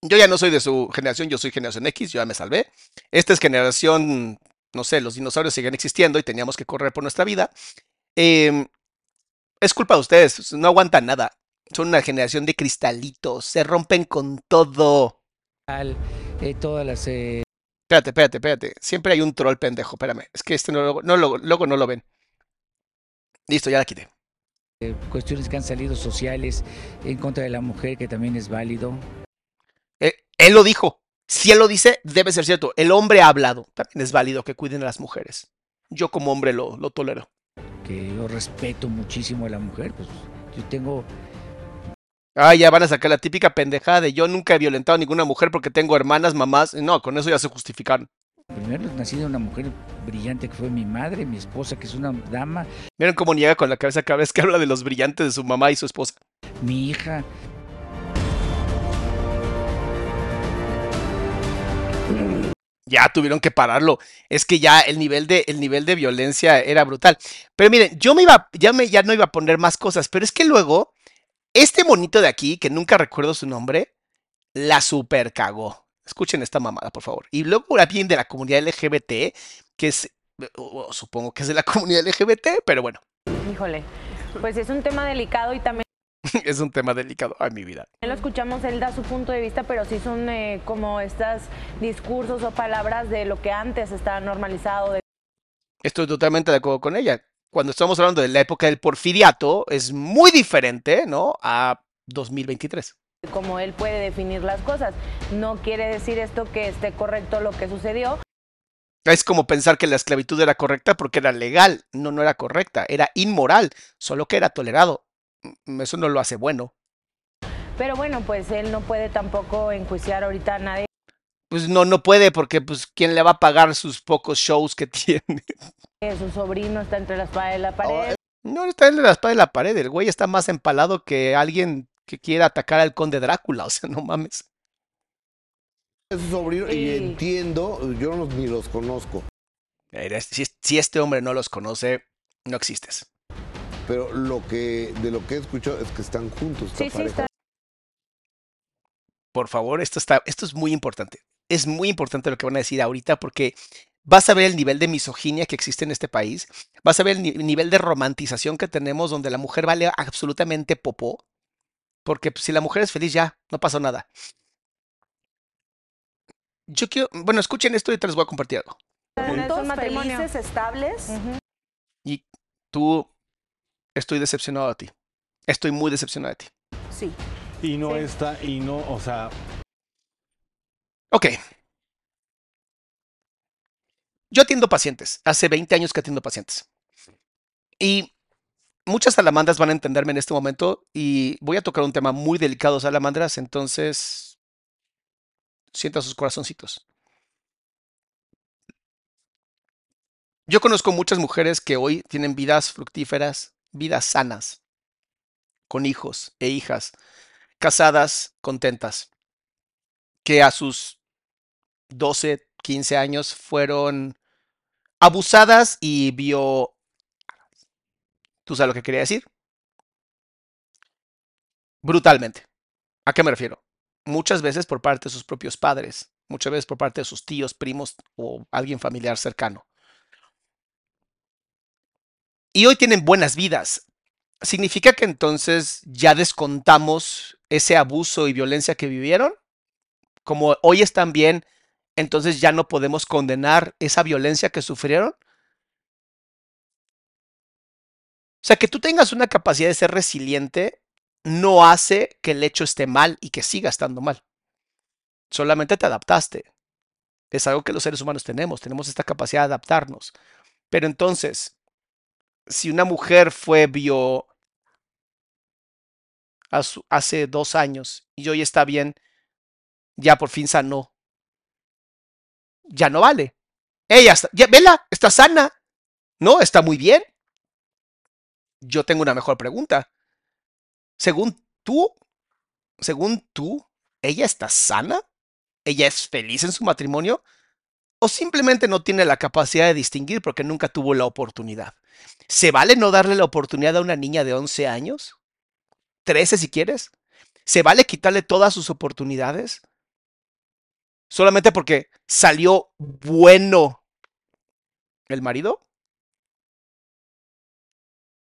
Yo ya no soy de su generación, yo soy generación X, yo ya me salvé. Esta es generación, no sé, los dinosaurios siguen existiendo y teníamos que correr por nuestra vida. Eh, es culpa de ustedes, no aguantan nada. Son una generación de cristalitos, se rompen con todo. Eh, todas las... Eh... Espérate, espérate, espérate. Siempre hay un troll pendejo, espérame. Es que este no, no, luego no lo ven. Listo, ya la quité. Eh, cuestiones que han salido sociales en contra de la mujer, que también es válido. Eh, él lo dijo. Si él lo dice, debe ser cierto. El hombre ha hablado. También es válido que cuiden a las mujeres. Yo como hombre lo, lo tolero. Que yo respeto muchísimo a la mujer. Pues yo tengo Ah, ya van a sacar la típica pendejada de yo nunca he violentado a ninguna mujer porque tengo hermanas, mamás. No, con eso ya se justificaron. Primero nací de una mujer brillante que fue mi madre, mi esposa, que es una dama. Miren cómo niega con la cabeza cada vez que habla de los brillantes de su mamá y su esposa. Mi hija. Ya tuvieron que pararlo. Es que ya el nivel de, el nivel de violencia era brutal. Pero miren, yo me iba, ya, me, ya no iba a poner más cosas, pero es que luego, este monito de aquí, que nunca recuerdo su nombre, la super cagó. Escuchen esta mamada, por favor. Y luego alguien de la comunidad LGBT, que es, supongo que es de la [laughs] comunidad LGBT, pero bueno. Híjole, pues es un tema delicado y también... [laughs] es un tema delicado. Ay, mi vida. Lo escuchamos, él da su punto de vista, pero sí son eh, como estos discursos o palabras de lo que antes estaba normalizado. De... Estoy totalmente de acuerdo con ella. Cuando estamos hablando de la época del porfiriato, es muy diferente, ¿no? A 2023 como él puede definir las cosas. No quiere decir esto que esté correcto lo que sucedió. Es como pensar que la esclavitud era correcta porque era legal. No, no era correcta, era inmoral, solo que era tolerado. Eso no lo hace bueno. Pero bueno, pues él no puede tampoco enjuiciar ahorita a nadie. Pues no, no puede porque pues quién le va a pagar sus pocos shows que [laughs] tiene. Su sobrino está entre la espada y la pared. No está entre la espada y la pared, el güey está más empalado que alguien que quiera atacar al conde Drácula, [laughs] o sea, no mames. Es su sobrino y entiendo, yo no, ni los conozco, Si, si este hombre no los conoce, no existes. pero lo que de lo que he escuchado es que están juntos Sí, sí, está. Por favor, esto, está, esto es muy importante. Es muy importante lo que van a decir ahorita porque vas a ver el nivel de misoginia que existe en este país. Vas a ver el ni- nivel de romantización que tenemos donde la mujer vale absolutamente popó. Porque pues, si la mujer es feliz ya, no pasó nada. Yo quiero, bueno, escuchen esto y te les voy a compartir algo. Juntos, felices, estables. Y tú, estoy decepcionado de ti. Estoy muy decepcionado de ti. Sí. Y no Sí. está, y no, o sea, Ok. Yo atiendo pacientes. Hace 20 años que atiendo pacientes. Y muchas salamandras van a entenderme en este momento y voy a tocar un tema muy delicado, salamandras, entonces sientan sus corazoncitos. Yo conozco muchas mujeres que hoy tienen vidas fructíferas, vidas sanas, con hijos e hijas, casadas, contentas, que a sus 12, 15 años fueron abusadas y vio... ¿Tú sabes lo que quería decir? Brutalmente. ¿A qué me refiero? Muchas veces por parte de sus propios padres, muchas veces por parte de sus tíos, primos o alguien familiar cercano. Y hoy tienen buenas vidas. ¿Significa que entonces ya descontamos ese abuso y violencia que vivieron? Como hoy están bien, entonces ya no podemos condenar esa violencia que sufrieron. O sea, que tú tengas una capacidad de ser resiliente no hace que el hecho esté mal y que siga estando mal. Solamente te adaptaste. Es algo que los seres humanos tenemos, tenemos esta capacidad de adaptarnos. Pero entonces, si una mujer fue su- hace dos años y hoy está bien, ya por fin sanó, ya no vale. Ella está, ya, vela, está sana. No, está muy bien. Yo tengo una mejor pregunta. Según tú, según tú, ¿ella está sana? ¿Ella es feliz en su matrimonio? ¿O simplemente no tiene la capacidad de distinguir porque nunca tuvo la oportunidad? ¿Se vale no darle la oportunidad a una niña de 11 años? ¿13 si quieres? ¿Se vale quitarle todas sus oportunidades? Solamente porque salió bueno el marido?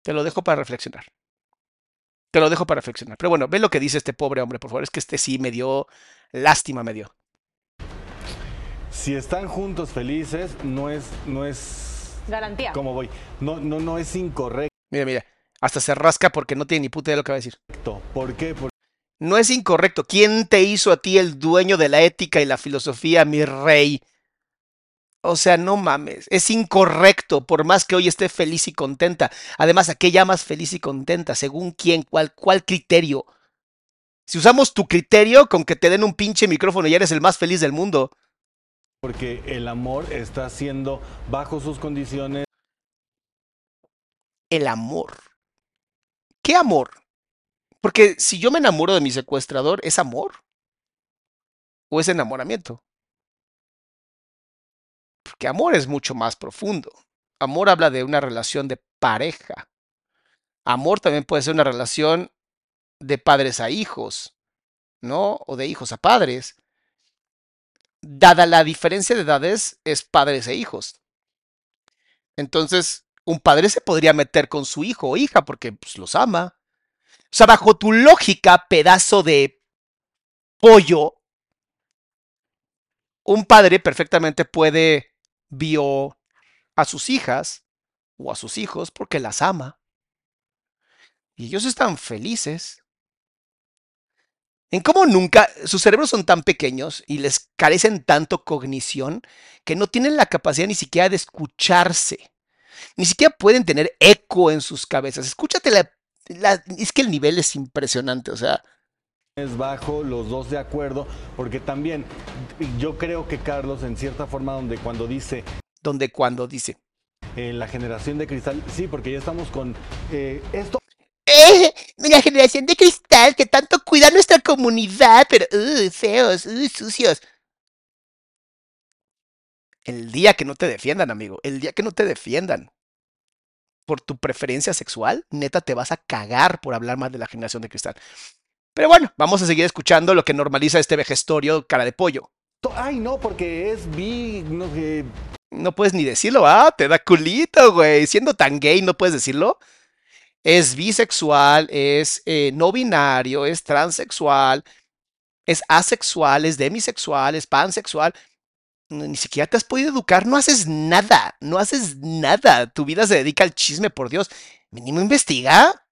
Te lo dejo para reflexionar. Te lo dejo para reflexionar. Pero bueno, ve lo que dice este pobre hombre, por favor. Es que este sí me dio lástima, me dio. si están juntos felices, no es, no es, Garantía. ¿cómo voy? No, no, no es incorrecto. Mira, mira. Hasta se rasca porque no tiene ni puta idea de lo que va a decir. ¿Por qué? Porque No es incorrecto. ¿Quién te hizo a ti el dueño de la ética y la filosofía, mi rey? O sea, no mames. Es incorrecto, por más que hoy esté feliz y contenta. Además, ¿a qué llamas feliz y contenta? ¿Según quién? ¿Cuál, cuál criterio? Si usamos tu criterio con que te den un pinche micrófono y eres el más feliz del mundo. porque el amor está siendo bajo sus condiciones. El amor. ¿Qué amor? Porque si yo me enamoro de mi secuestrador, ¿es amor? ¿O es enamoramiento? Porque amor es mucho más profundo. Amor habla de una relación de pareja. Amor también puede ser una relación de padres a hijos, ¿no? O de hijos a padres. Dada la diferencia de edades, es padres e hijos. Entonces, un padre se podría meter con su hijo o hija porque pues, los ama. O sea, bajo tu lógica, pedazo de pollo, un padre perfectamente puede vio a sus hijas o a sus hijos porque las ama. Y ellos están felices. En cómo nunca sus cerebros son tan pequeños y les carecen tanto cognición que no tienen la capacidad ni siquiera de escucharse. Ni siquiera pueden tener eco en sus cabezas. Escúchate la, es que el nivel es impresionante, o sea, bajo, los dos de acuerdo, porque también yo creo que Carlos, en cierta forma, donde cuando dice Donde cuando dice. eh, la generación de cristal, sí, porque ya estamos con eh, esto. ¡Eh! La generación de cristal que tanto cuida nuestra comunidad, pero uh, feos, uh, sucios. El día que no te defiendan, amigo, el día que no te defiendan por tu preferencia sexual, neta te vas a cagar por hablar más de la generación de cristal. Pero bueno, vamos a seguir escuchando lo que normaliza este vejestorio cara de pollo. Ay, no, porque es bi, no, No puedes ni decirlo, ah, te da culito, güey. Siendo tan gay, no puedes decirlo. Es bisexual, es eh, no binario, es transexual, es asexual, es demisexual, es pansexual. Ni siquiera te has podido educar, no haces nada, no haces nada. Tu vida se dedica al chisme, por Dios. Mínimo investiga.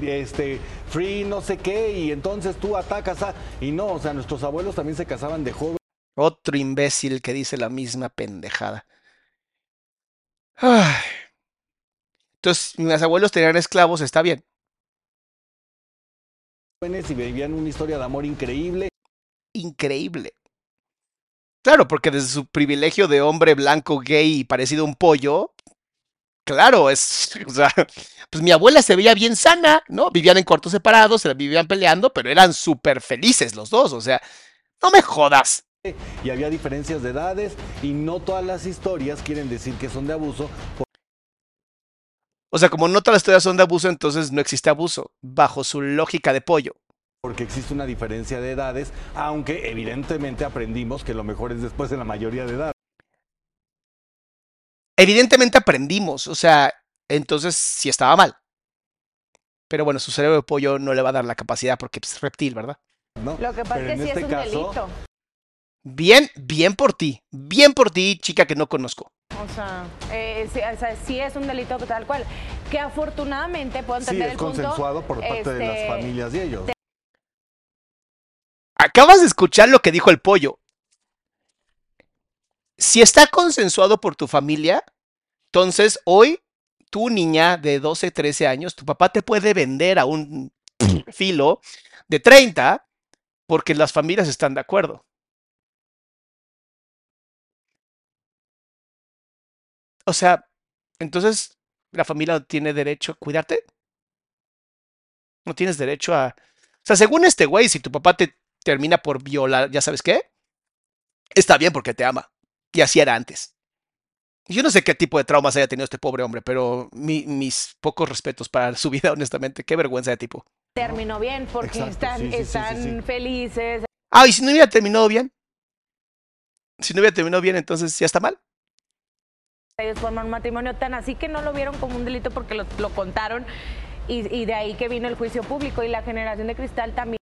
este free no sé qué y entonces tú atacas a y no, o sea, nuestros abuelos también se casaban de joven. Otro imbécil que dice la misma pendejada. Ay. Entonces, mis abuelos tenían esclavos, está bien. y vivían una historia de amor increíble. increíble. Claro, porque desde su privilegio de hombre blanco, gay y parecido a un pollo, claro, es, [laughs] o sea, pues mi abuela se veía bien sana, ¿no? Vivían en cuartos separados, se la vivían peleando, pero eran súper felices los dos, o sea, no me jodas. Y había diferencias de edades y no todas las historias quieren decir que son de abuso. O sea, como no todas las historias son de abuso, entonces no existe abuso, bajo su lógica de pollo. Porque existe una diferencia de edades, aunque evidentemente aprendimos que lo mejor es después de la mayoría de edad. Evidentemente aprendimos, o sea, entonces sí estaba mal. Pero bueno, su cerebro de pollo no le va a dar la capacidad porque es reptil, ¿verdad? ¿no? Lo que pasa es que en sí este es un caso, delito. Bien, bien por ti, bien por ti, chica que no conozco. O sea, eh, sí, o sea, sí es un delito tal cual. Que afortunadamente puedo Sí, entender es el punto. consensuado por parte de las este, familias de ellos. Acabas de escuchar lo que dijo el pollo. Si está consensuado por tu familia, entonces hoy tu niña de 12, 13 años, tu papá te puede vender a un [clears throat] filo de 30 porque las familias están de acuerdo. O sea, entonces la familia no tiene derecho a cuidarte. No tienes derecho a... O sea, según este güey, si tu papá te termina por violar, ¿ya sabes qué? Está bien porque te ama. Y así era antes. Yo no sé qué tipo de traumas haya tenido este pobre hombre, pero mi- mis pocos respetos para su [laughs] vida, honestamente. Qué vergüenza de tipo. terminó bien porque Exacto, están, sí, sí, sí, sí, están sí. felices. Ah, y si no hubiera terminado bien. Si no hubiera terminado bien, entonces ya está mal. Ellos forman un matrimonio tan así que no lo vieron como un delito porque lo, lo contaron. Y, y de ahí que vino el juicio público y la generación de cristal también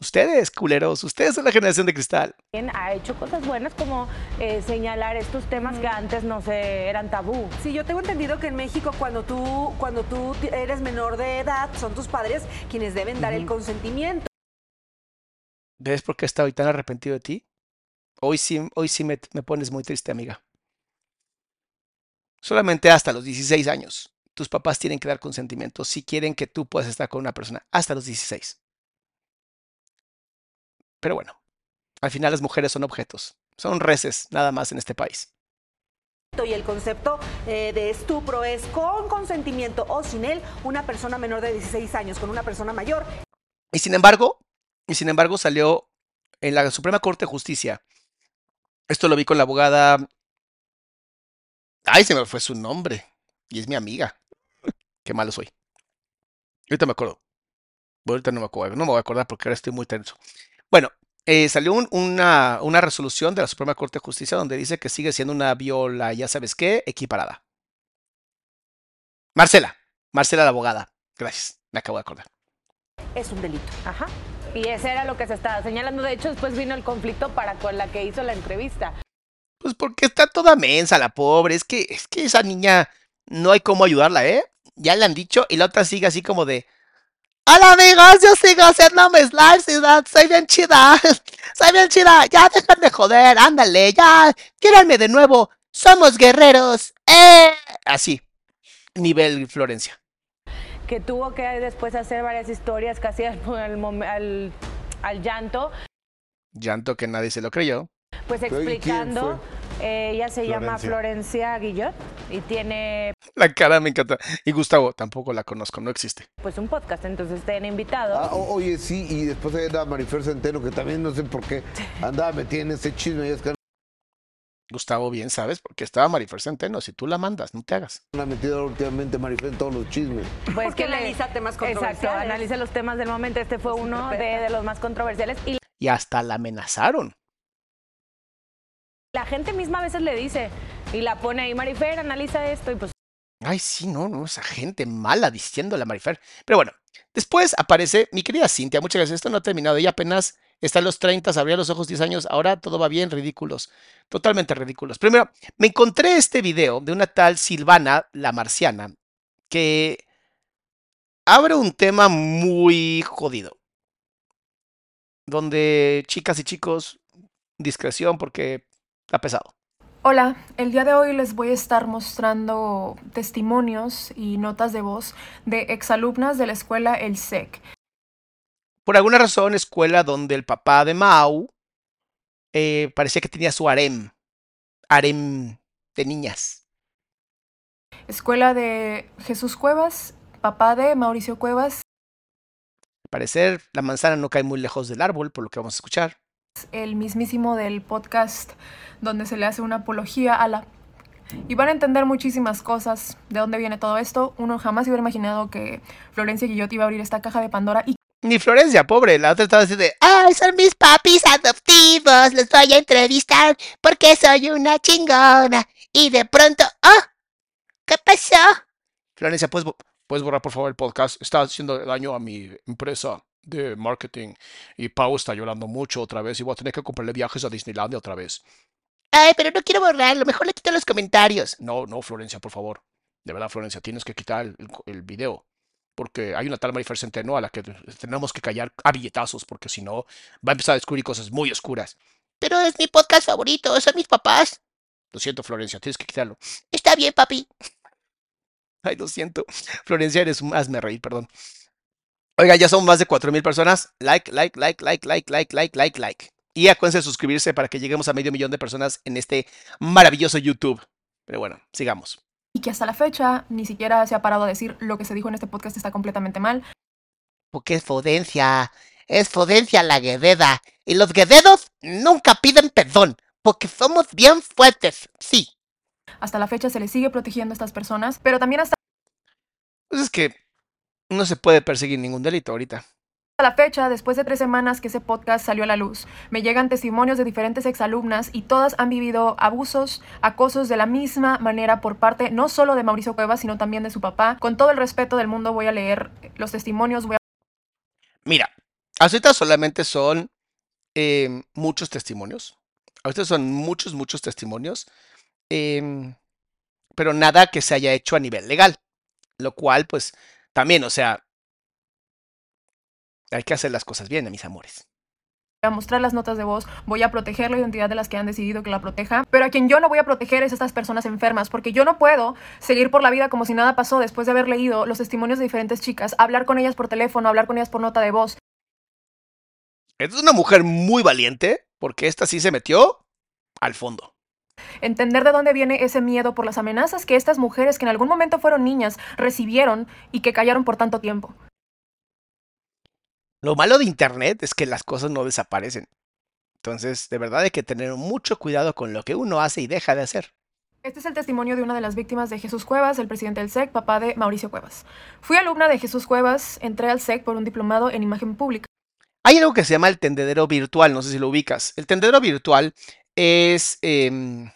Ustedes, culeros, ustedes son la generación de cristal. ha hecho cosas buenas como eh, señalar estos temas que antes no se eran tabú. Sí, yo tengo entendido que en México cuando tú cuando tú eres menor de edad son tus padres quienes deben dar el consentimiento. ¿Ves por qué estoy tan arrepentido de ti? Hoy sí, hoy sí me, me pones muy triste, amiga. Solamente hasta los 16 años. Tus papás tienen que dar consentimiento si quieren que tú puedas estar con una persona hasta los 16. Pero bueno, al final las mujeres son objetos. Son reces, nada más en este país. Y el concepto eh, de estupro es con consentimiento o sin él una persona menor de 16 años con una persona mayor. Y sin embargo, y sin embargo salió en la Suprema Corte de Justicia. Esto lo vi con la abogada. Ay, se me fue su nombre. Y es mi amiga. Qué malo soy. Ahorita me acuerdo. Ahorita no me acuerdo. No me voy a acordar porque ahora estoy muy tenso. Bueno, eh, salió un- una, una resolución de la Suprema Corte de Justicia donde dice que sigue siendo una viola, ya sabes qué, equiparada. Marcela. Marcela la abogada. Gracias. Me acabo de acordar. Es un delito. Ajá. Y ese era lo que se estaba señalando. De hecho, después vino el conflicto para con la que hizo la entrevista. Pues porque está toda mensa la pobre. Es que, es que esa niña no hay cómo ayudarla, ¿eh? Ya le han dicho y la otra sigue así como de. Hola amigos, yo sigo haciendo mis lives y that, soy bien chida. [laughs] Soy bien chida. Ya dejan de joder, ándale, ya. Quírenme de nuevo. Somos guerreros. ¡Eh! Así. Nivel Florencia. que tuvo que después hacer varias historias casi al, al, al, al llanto. Llanto que nadie se lo creyó. Pues Pero, ¿y quién explicando? Eh, ella se llama Florencia. Guillot y tiene La cara me encanta. Y Gustavo, tampoco la conozco, no existe. pues un podcast, entonces tiene invitados. Ah, o- oye, sí, y después una Marifer Centeno que también no sé por qué [laughs] andaba metida en ese chisme. Y es que Gustavo, bien sabes, porque estaba Marifer Centeno. Si tú la mandas, no te hagas. anda metida últimamente Marifer en todos los chismes. Pues Porque le- analiza temas Exacto, controversiales. analiza los temas del momento. Este fue uno de, los más controversiales. Y Y hasta la amenazaron. La gente misma a veces le dice y la pone ahí, Marifer, analiza esto. Y pues Ay, sí, no, no, esa gente mala diciéndole a Marifer. Pero bueno, después aparece mi querida Cintia. Muchas gracias. Esto no ha terminado. Ella apenas está en los 30, abría los ojos 10 años. Ahora todo va bien, ridículos. Totalmente ridículos. Primero, me encontré este video de una tal Silvana, la marciana, que abre un tema muy jodido. Donde chicas y chicos, discreción porque está pesado. Hola, el día de hoy les voy a estar mostrando testimonios y notas de voz de exalumnas de la escuela El SEC. por alguna razón, escuela donde el papá de Mau eh, parecía que tenía su harem. Harem de niñas. Escuela de Jesús Cuevas, papá de Mauricio Cuevas, Al parecer, la manzana no cae muy lejos del árbol, por lo que vamos a escuchar. El mismísimo del podcast donde se le hace una apología a la... Y van a entender muchísimas cosas de dónde viene todo esto. Uno jamás hubiera imaginado que Florencia Guillot iba a abrir esta caja de Pandora y Ni Florencia, pobre. La otra estaba así de, ¡ay, son mis papis adoptivos! Los voy a entrevistar porque soy una chingona. Y de pronto, ¡ah! ¿Qué pasó? Florencia, ¿puedes, ¿puedes borrar por favor el podcast? Está haciendo daño a mi empresa de marketing. Y Pau está llorando mucho otra vez y voy a tener que comprarle viajes a Disneylandia otra vez. Ay, pero no quiero borrarlo. Mejor le quito los comentarios. No, no, Florencia, por favor. De verdad, Florencia, tienes que quitar el, video. Porque hay una tal Marifer Centeno a la que tenemos que callar a billetazos, porque si no, va a empezar a descubrir cosas muy oscuras. Pero es mi podcast favorito, son mis papás. Lo siento, Florencia, tienes que quitarlo. Está bien, papi. Ay, lo siento. Florencia, eres un hazme reír, perdón. Oiga, ya son más de 4.000 personas. Like, like, like, like, like, like, like, like, like. Y acuérdense de suscribirse para que lleguemos a medio millón de personas en este maravilloso YouTube. Pero bueno, sigamos. y que hasta la fecha ni siquiera se ha parado a decir lo que se dijo en este podcast está completamente mal. Porque es Fodencia. Es Fodencia la guerrera. Y los guerreros nunca piden perdón. Porque somos bien fuertes. Sí. Hasta la fecha se le sigue protegiendo a estas personas, pero también hasta Pues es que no se puede perseguir ningún delito ahorita. la fecha, después de tres semanas que ese podcast salió a la luz, me llegan testimonios de diferentes exalumnas y todas han vivido abusos, acosos de la misma manera por parte no solo de Mauricio Cuevas, sino también de su papá. Con todo el respeto del mundo voy a leer los testimonios, voy a Mira, ahorita solamente son eh, muchos testimonios. Ahorita son muchos, muchos testimonios. em, pero nada que se haya hecho a nivel legal. Lo cual, pues, también, o sea, hay que hacer las cosas bien, mis amores. a mostrar las notas de voz, voy a proteger la identidad de las que han decidido que la proteja, pero a quien yo no voy a proteger es a estas personas enfermas, porque yo no puedo seguir por la vida como si nada pasó después de haber leído los testimonios de diferentes chicas, hablar con ellas por teléfono, hablar con ellas por nota de voz. Esta es una mujer muy valiente, porque esta sí se metió al fondo. Entender de dónde viene ese miedo por las amenazas que estas mujeres que en algún momento fueron niñas recibieron y que callaron por tanto tiempo. Lo malo de Internet es que las cosas no desaparecen. Entonces, de verdad hay que tener mucho cuidado con lo que uno hace y deja de hacer. Este es el testimonio de una de las víctimas de Jesús Cuevas, el presidente del SEC, papá de Mauricio Cuevas. Fui alumna de Jesús Cuevas, entré al SEC por un diplomado en imagen pública. Hay algo que se llama el tendedero virtual, no sé si lo ubicas. El tendedero virtual es em,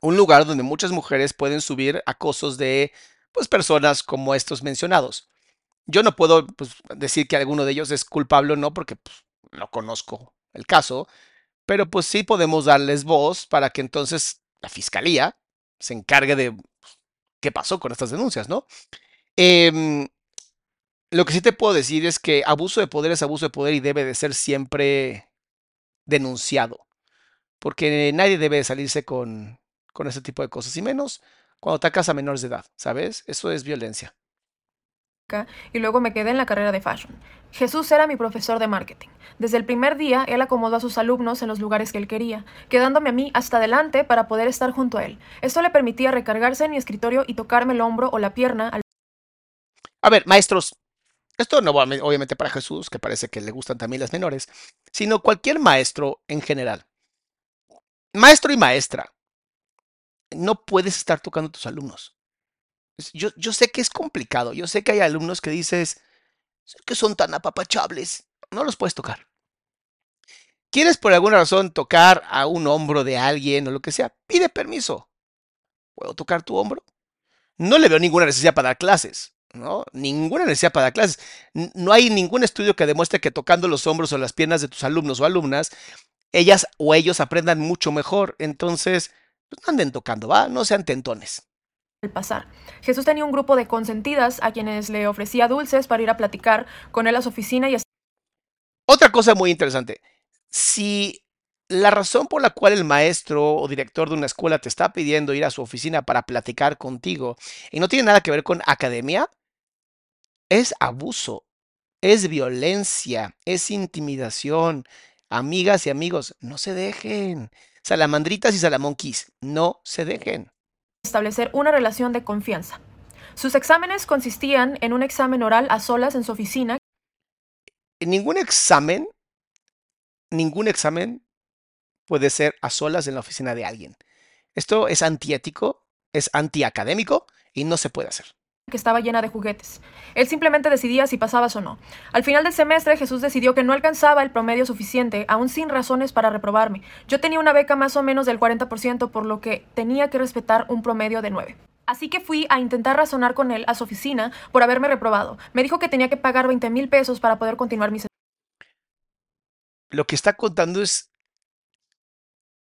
un lugar donde muchas mujeres pueden subir acosos de pues, personas como estos mencionados. Yo no puedo pues, decir que alguno de ellos es culpable o no, porque pues, no conozco el caso, pero pues sí podemos darles voz para que entonces la fiscalía se encargue de pues, qué pasó con estas denuncias, ¿no? Em, lo que sí te puedo decir es que abuso de poder es abuso de poder y debe de ser siempre denunciado, porque nadie debe de salirse con, con ese tipo de cosas, y menos cuando atacas a menores de edad, ¿sabes? Eso es violencia. y luego me quedé en la carrera de fashion. Jesús era mi profesor de marketing. Desde el primer día, él acomodó a sus alumnos en los lugares que él quería, quedándome a mí hasta adelante para poder estar junto a él. Esto le permitía recargarse en mi escritorio y tocarme el hombro o la pierna. Al... A ver, maestros, esto no obviamente para Jesús, que parece que le gustan también las menores, sino cualquier maestro en general. Maestro y maestra, no puedes estar tocando a tus alumnos. Yo, yo sé que es complicado, yo sé que hay alumnos que dices que son tan apapachables, no los puedes tocar. ¿Quieres por alguna razón tocar a un hombro de alguien o lo que sea? Pide permiso. ¿Puedo tocar tu hombro? No le veo ninguna necesidad para dar clases, ¿no? Ninguna necesidad para dar clases. No hay ningún estudio que demuestre que tocando los hombros o las piernas de tus alumnos o alumnas, ellas o ellos aprendan mucho mejor. Entonces, pues no anden tocando, ¿va? No sean tentones al pasar. Jesús tenía un grupo de consentidas a quienes le ofrecía dulces para ir a platicar con él a su oficina y Otra cosa muy interesante, si la razón por la cual el maestro o director de una escuela te está pidiendo ir a su oficina para platicar contigo y no tiene nada que ver con academia, es abuso, es violencia, es intimidación. Amigas y amigos, no se dejen. Salamandritas y salamonquis, no se dejen establecer una relación de confianza. Sus exámenes consistían en un examen oral a solas en su oficina. Ningún examen, ningún examen puede ser a solas en la oficina de alguien. Esto es antiético, es antiacadémico y no se puede hacer que estaba llena de juguetes. Él simplemente decidía si pasabas o no. Al final del semestre, Jesús decidió que no alcanzaba el promedio suficiente, aún sin razones para reprobarme. Yo tenía una beca más o menos del 40%, por lo que tenía que respetar un promedio de 9. Así que fui a intentar razonar con él a su oficina por haberme reprobado. Me dijo que tenía que pagar 20 mil pesos para poder continuar mis Lo que está contando es.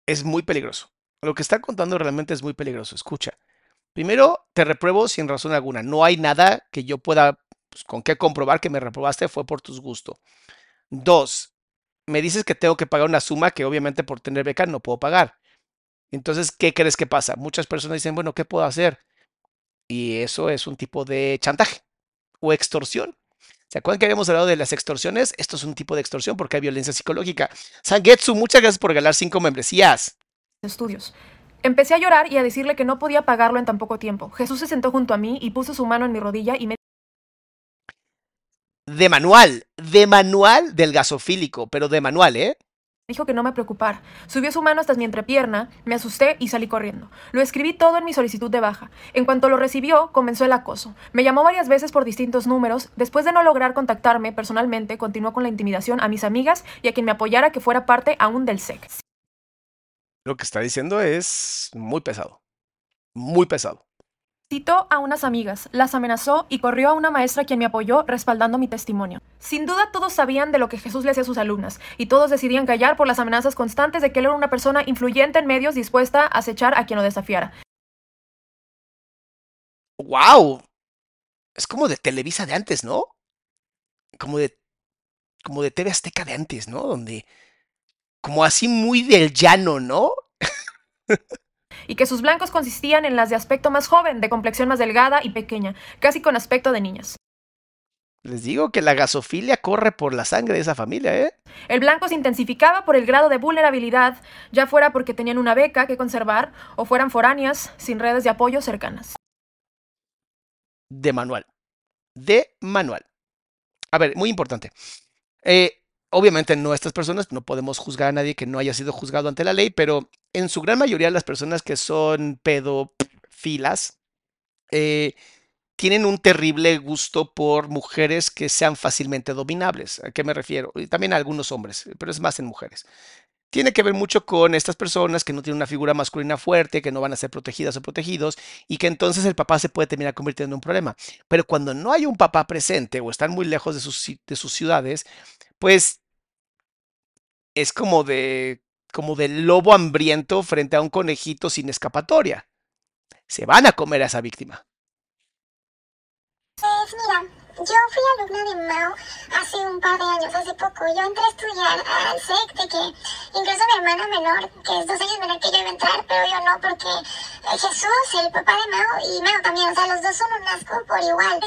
es muy peligroso. Lo que está contando realmente es muy peligroso. Escucha. Primero, te repruebo sin razón alguna. No hay nada que yo pueda, pues, con qué comprobar que me reprobaste fue por tus gustos. Dos, me dices que tengo que pagar una suma que obviamente por tener beca no puedo pagar. Entonces, ¿qué crees que pasa? Muchas personas dicen, bueno, ¿qué puedo hacer? Y eso es un tipo de chantaje o extorsión. ¿Se acuerdan que habíamos hablado de las extorsiones? Esto es un tipo de extorsión porque hay violencia psicológica. Sangetsu, muchas gracias por regalar cinco membresías. Estudios. Empecé a llorar y a decirle que no podía pagarlo en tan poco tiempo. Jesús se sentó junto a mí y puso su mano en mi rodilla y me... De manual, de manual del gasofílico, pero de manual, ¿eh? Dijo que no me preocupara. Subió su mano hasta mi entrepierna, me asusté y salí corriendo. Lo escribí todo en mi solicitud de baja. En cuanto lo recibió, comenzó el acoso. Me llamó varias veces por distintos números. Después de no lograr contactarme personalmente, continuó con la intimidación a mis amigas y a quien me apoyara que fuera parte aún del SEC. Lo que está diciendo es muy pesado. Muy pesado. Citó a unas amigas, las amenazó y corrió a una maestra quien me apoyó respaldando mi testimonio. Sin duda todos sabían de lo que Jesús le hacía a sus alumnas y todos decidían callar por las amenazas constantes de que él era una persona influyente en medios dispuesta a acechar a quien lo desafiara. ¡Wow! Es como de Televisa de antes, ¿no? Como de como de TV Azteca de antes, ¿no? Donde como así muy del llano, ¿no? y que sus blancos consistían en las de aspecto más joven, de complexión más delgada y pequeña, casi con aspecto de niñas. Les digo que la gasofilia corre por la sangre de esa familia, ¿eh? El blanco se intensificaba por el grado de vulnerabilidad, ya fuera porque tenían una beca que conservar o fueran foráneas, sin redes de apoyo cercanas. De manual. De manual. A ver, muy importante. Eh, Obviamente no estas personas, no podemos juzgar a nadie que no haya sido juzgado ante la ley, pero en su gran mayoría las personas que son pedofilas eh, tienen un terrible gusto por mujeres que sean fácilmente dominables. ¿A qué me refiero? Y también a algunos hombres, pero es más en mujeres. Tiene que ver mucho con estas personas que no tienen una figura masculina fuerte, que no van a ser protegidas o protegidos, y que entonces el papá se puede terminar convirtiendo en un problema. Pero cuando no hay un papá presente o están muy lejos de sus, de sus ciudades, pues es como de como del lobo hambriento frente a un conejito sin escapatoria. Se van a comer a esa víctima. Pues mira, yo fui alumna de Mao hace un par de años, hace poco. Yo entré a estudiar al SEC de que incluso mi hermana menor, que es dos años menor que yo, iba a entrar, pero yo no, porque Jesús, el papá de Mao, y Mao también, o sea, los dos son un asco por igual.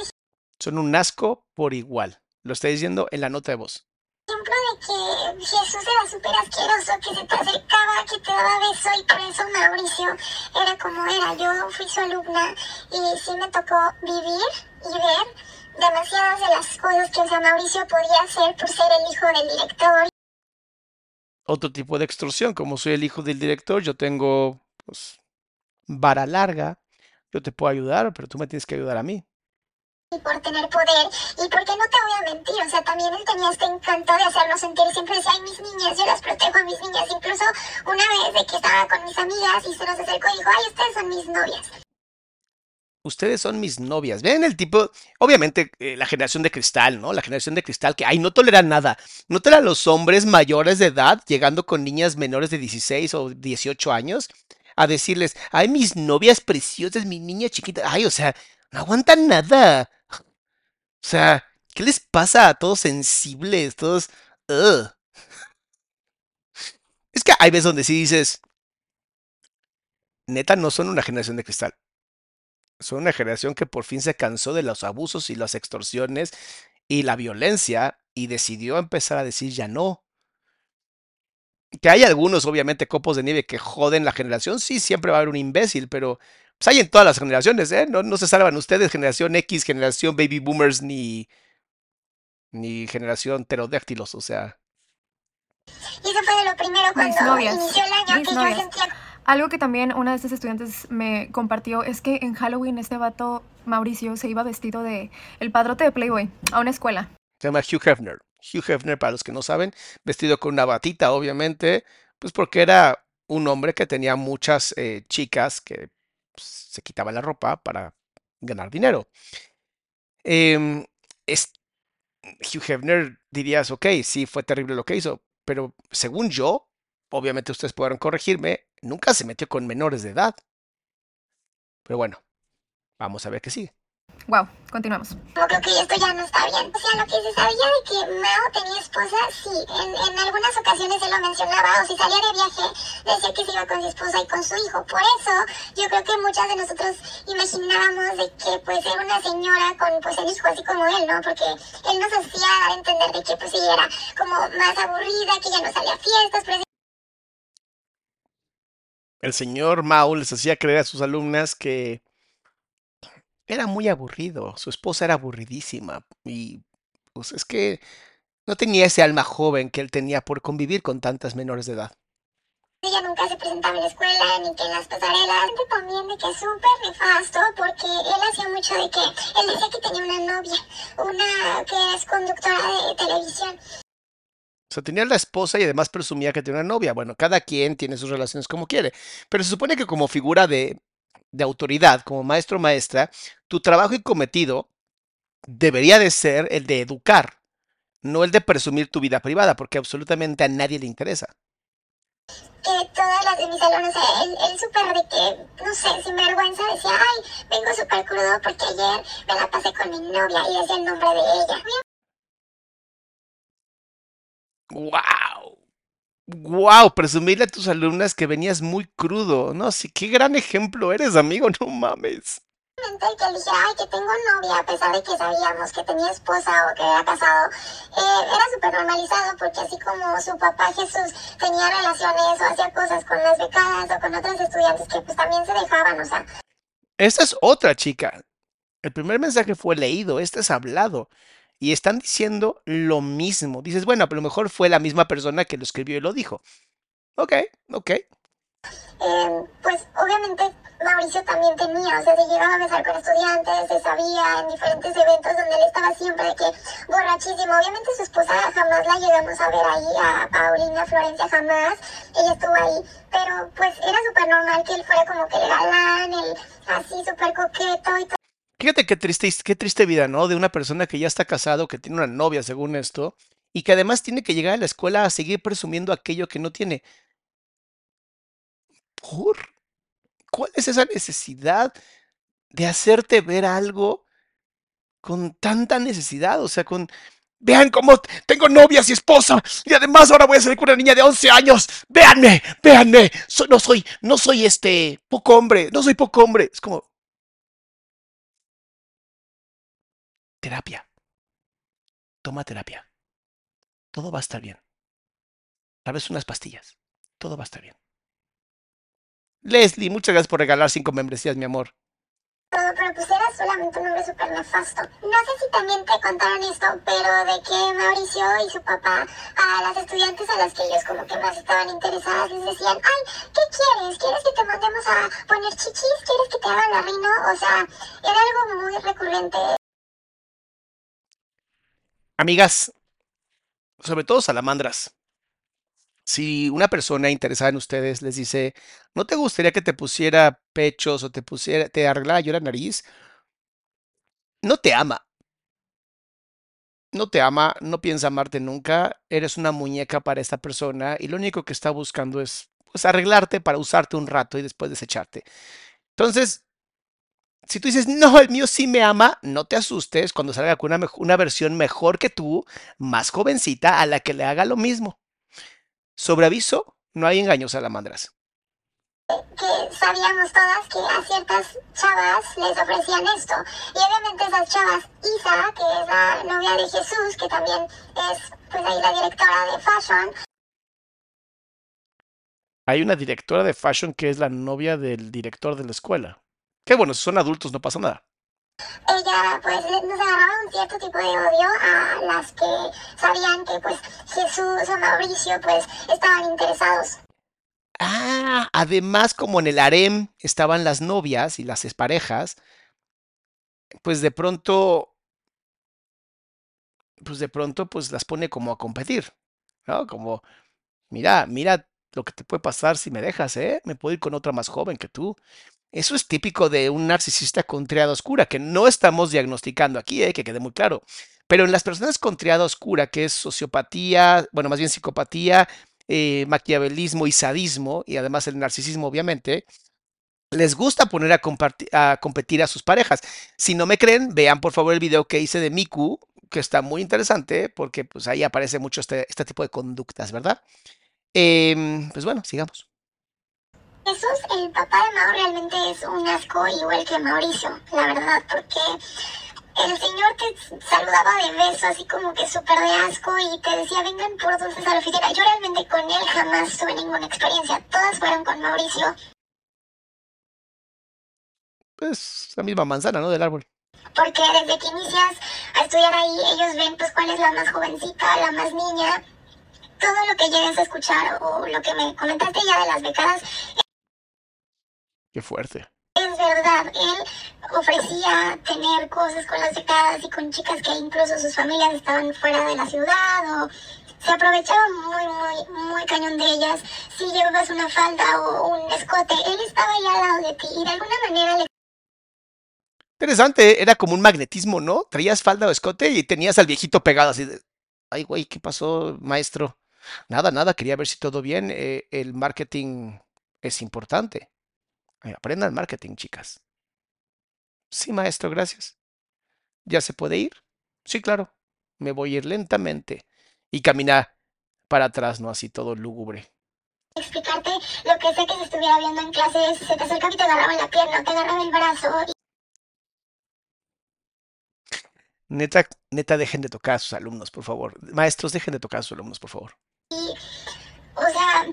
Son un asco por igual. Lo está diciendo en la nota de voz. Ejemplo de que Jesús era súper asqueroso, que se te acercaba, que te daba beso y por eso Mauricio era como era. Yo fui su alumna y sí me tocó vivir y ver demasiadas de las cosas que sea, Mauricio podía hacer por ser el hijo del director. Otro tipo de extorsión, como soy el hijo del director, yo tengo pues, vara larga, yo te puedo ayudar, pero tú me tienes que ayudar a mí. Y por tener poder, y porque no te voy a mentir, o sea, también él tenía este encanto de hacernos sentir, siempre decía, ay, mis niñas, yo las protejo a mis niñas, incluso una vez de que estaba con mis amigas y se nos acercó y dijo, ay, ustedes son mis novias. Ustedes son mis novias. Ven el tipo, obviamente eh, la generación de cristal, ¿no? La generación de cristal que, ay, no tolera nada. No tolera los hombres mayores de edad llegando con niñas menores de 16 o 18 años a decirles, ay, mis novias preciosas, mi niña chiquita. Ay, o sea, no aguantan nada. O sea, ¿qué les pasa a todos sensibles? Todos... Es que hay veces donde sí dices, neta, no son una generación de cristal. Son una generación que por fin se cansó de los abusos y las extorsiones y la violencia y decidió empezar a decir ya no. Que hay algunos, obviamente, copos de nieve que joden la generación. Sí, siempre va a haber un imbécil, pero pues hay en todas las generaciones, ¿eh? No, no se salvan ustedes, generación X, generación baby boomers, ni, ni generación pterodáctilos, o sea. Y eso fue de lo primero cuando inició el año mis que novias. yo sentía Algo que también una de estas estudiantes me compartió es que en Halloween este vato, Mauricio, se iba vestido de el padrote de Playboy a una escuela. Se llama Hugh Hefner. Hugh Hefner, para los que no saben, vestido con una batita, obviamente, pues porque era un hombre que tenía muchas eh, chicas que pues, se quitaba la ropa para ganar dinero. Em, es, Hugh Hefner dirías, ok, sí, fue terrible lo que hizo, pero según yo, obviamente ustedes podrán corregirme, nunca se metió con menores de edad. Pero bueno, vamos a ver qué sigue. Wow, continuamos. como que, ok, esto ya no está bien. O sea, lo que se sabía de que Mao tenía esposa, sí, en, en algunas ocasiones él lo mencionaba, o si salía de viaje, decía que se iba con su esposa y con su hijo. Por eso, yo creo que muchas de nosotros imaginábamos de que, pues, era una señora con, pues, el hijo así como él, ¿no? Porque él nos hacía entender de que, pues, ella era como más aburrida, que ya no salía a fiestas, pero El señor Mao les hacía creer a sus alumnas que era muy aburrido, su esposa era aburridísima y pues es que no tenía ese alma joven que él tenía por convivir con tantas menores de edad. ella nunca se presentaba en la escuela, ni que en las pasarelas. También de que es súper nefasto, porque él hacía mucho de que, él decía que tenía una novia, una que es conductora de televisión. O sea, tenía la esposa y además presumía que tenía una novia. Bueno, cada quien tiene sus relaciones como quiere, pero se supone que como figura de, de autoridad, como maestro o maestra, tu trabajo y cometido debería de ser el de educar, no el de presumir tu vida privada, porque absolutamente a nadie le interesa. que todas las de mis alumnos, él, él súper de que, no sé, sin vergüenza decía, ay, vengo súper crudo porque ayer me la pasé con mi novia y decía el nombre de ella. ¡Wow! ¡Wow! Presumirle a tus alumnas que venías muy crudo. No, sí, qué gran ejemplo eres, amigo, no mames. Obviamente que él dijera, ay, que tengo novia, a pesar de que sabíamos que tenía esposa o que era casado, eh, era súper normalizado porque así como su papá Jesús tenía relaciones o hacía cosas con las becadas o con otros estudiantes que pues también se dejaban, o sea, Esta es otra chica. El primer mensaje fue leído, este es hablado. Y están diciendo lo mismo. Dices, bueno, a lo mejor fue la misma persona que lo escribió y lo dijo. Ok, ok. eh, pues obviamente Mauricio también tenía, o sea, se llegaba a besar con estudiantes, se sabía en diferentes eventos donde él estaba siempre de que borrachísimo. Obviamente su esposa jamás la llegamos a ver ahí, a Paulina Florencia jamás, ella estuvo ahí, pero pues era súper normal que él fuera como que el galán, el así súper coqueto y todo. Fíjate qué triste, qué triste vida, ¿no? De una persona que ya está casado, que tiene una novia, según esto, y que además tiene que llegar a la escuela a seguir presumiendo aquello que no tiene. ¿Por? ¿Cuál es esa necesidad de hacerte ver algo con tanta necesidad? O sea, con... Vean cómo tengo novias y esposa y además ahora voy a salir con una niña de 11 años. Véanme, véanme. No soy, no soy este poco hombre, no soy poco hombre. Es como, terapia. Toma terapia. Todo va a estar bien. vez unas pastillas. Todo va a estar bien. Leslie, muchas gracias por regalar cinco membresías, mi amor todo, pero pues era solamente un hombre súper nefasto. No sé si también te contaron esto, pero de que Mauricio y su papá a las estudiantes a las que ellos como que más estaban interesadas les decían, ay, ¿qué quieres? ¿Quieres que te mandemos a poner chichis? ¿Quieres que te hagan la rino? O sea, era algo muy recurrente. Amigas, sobre todo salamandras, si una persona interesada en ustedes les dice, ¿no te gustaría que te pusiera pechos o te pusiera, te arreglara yo la nariz? No te ama. No te ama, no piensa amarte nunca, eres una muñeca para esta persona y lo único que está buscando es pues, arreglarte para usarte un rato y después desecharte. Entonces, si tú dices, no, el mío sí me ama, no te asustes cuando salga con una, una versión mejor que tú, más jovencita, a la que le haga lo mismo. Sobre aviso, no hay engaños, salamandras. Que sabíamos todas que a ciertas chavas les ofrecían esto. Y obviamente esas chavas, Isa, que es la novia de Jesús, que también es pues ahí la directora de fashion. Hay una directora de fashion que es la novia del director de la escuela. Que bueno, si son adultos no pasa nada ella pues nos agarraba un cierto tipo de odio a las que sabían que pues Jesús o Mauricio pues estaban interesados. Ah, además como en el harem estaban las novias y las parejas, pues de pronto, pues de pronto pues las pone como a competir, ¿no? Como, mira, mira lo que te puede pasar si me dejas, ¿eh? Me puedo ir con otra más joven que tú. Eso es típico de un narcisista con triada oscura, que no estamos diagnosticando aquí, eh, que quede muy claro. Pero en las personas con triada oscura, que es sociopatía, bueno, más bien psicopatía, eh, maquiavelismo y sadismo, y además el narcisismo, obviamente, les gusta poner a, competir a sus parejas. Si no me creen, vean por favor el video que hice de Miku, que está muy interesante, porque pues ahí aparece mucho este, este tipo de conductas, ¿verdad? Em, pues bueno, sigamos. Jesús, el papá de Mao realmente es un asco igual que Mauricio, la verdad, porque el señor te saludaba de beso, así como que súper de asco, y te decía, vengan por dulces a la oficina. Yo realmente con él jamás tuve ninguna experiencia, todas fueron con Mauricio. Pues la misma manzana, ¿no? Del árbol. Porque desde que inicias a estudiar ahí, ellos ven pues cuál es la más jovencita, la más niña, todo lo que llegues a escuchar o lo que me comentaste ya de las becadas Qué fuerte. Es verdad, él ofrecía tener cosas con las becadas y con chicas que incluso sus familias estaban fuera de la ciudad o se aprovechaba muy, muy, muy cañón de ellas. Si llevabas una falda o un escote, él estaba ahí al lado de ti y de alguna manera le... Interesante, era como un magnetismo, ¿no? Traías falda o escote y tenías al viejito pegado así de... Ay, güey, ¿qué pasó, maestro? Nada, nada, quería ver si todo bien. Eh, el marketing es importante. Aprendan marketing, chicas. Sí, maestro, gracias. ¿Ya se puede ir? Sí, claro. Me voy a ir lentamente y caminar para atrás, no así todo lúgubre. Explicarte lo que sé que se estuviera viendo en clase se te acercaba y te agarraba en la pierna, te agarraba el brazo. Neta, neta, dejen de tocar a sus alumnos, por favor. Maestros, dejen de tocar a sus alumnos, por favor. Y, o sea,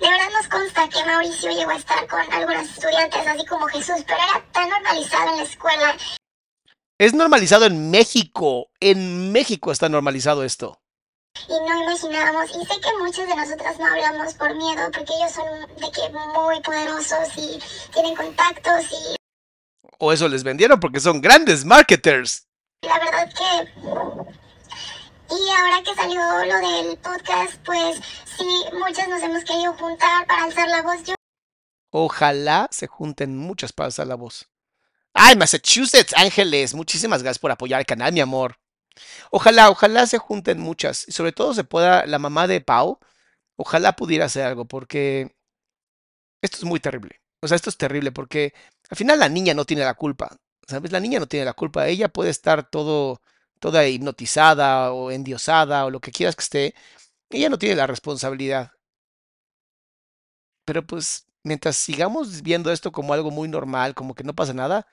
de verdad nos consta que Mauricio llegó a estar con algunos estudiantes, así como Jesús, pero era tan normalizado en la escuela. Es normalizado en México. En México está normalizado esto. Y no imaginábamos, y sé que muchos de nosotras no hablamos por miedo, porque ellos son de que muy poderosos y tienen contactos y... O eso les vendieron porque son grandes marketers. La verdad que y ahora que salió lo del podcast, pues sí, muchas nos hemos querido juntar para alzar la voz. Yo... Ojalá se junten muchas para alzar la voz. Ay, Massachusetts, Ángeles, muchísimas gracias por apoyar el canal, mi amor. Ojalá, ojalá se junten muchas. Y sobre todo se pueda, la mamá de Pau, ojalá pudiera hacer algo, porque esto es muy terrible. O sea, esto es terrible porque al final la niña no tiene la culpa. ¿Sabes? La niña no tiene la culpa. Ella puede estar todo toda hipnotizada o endiosada o lo que quieras que esté, ella no tiene la responsabilidad. Pero pues mientras sigamos viendo esto como algo muy normal, como que no pasa nada,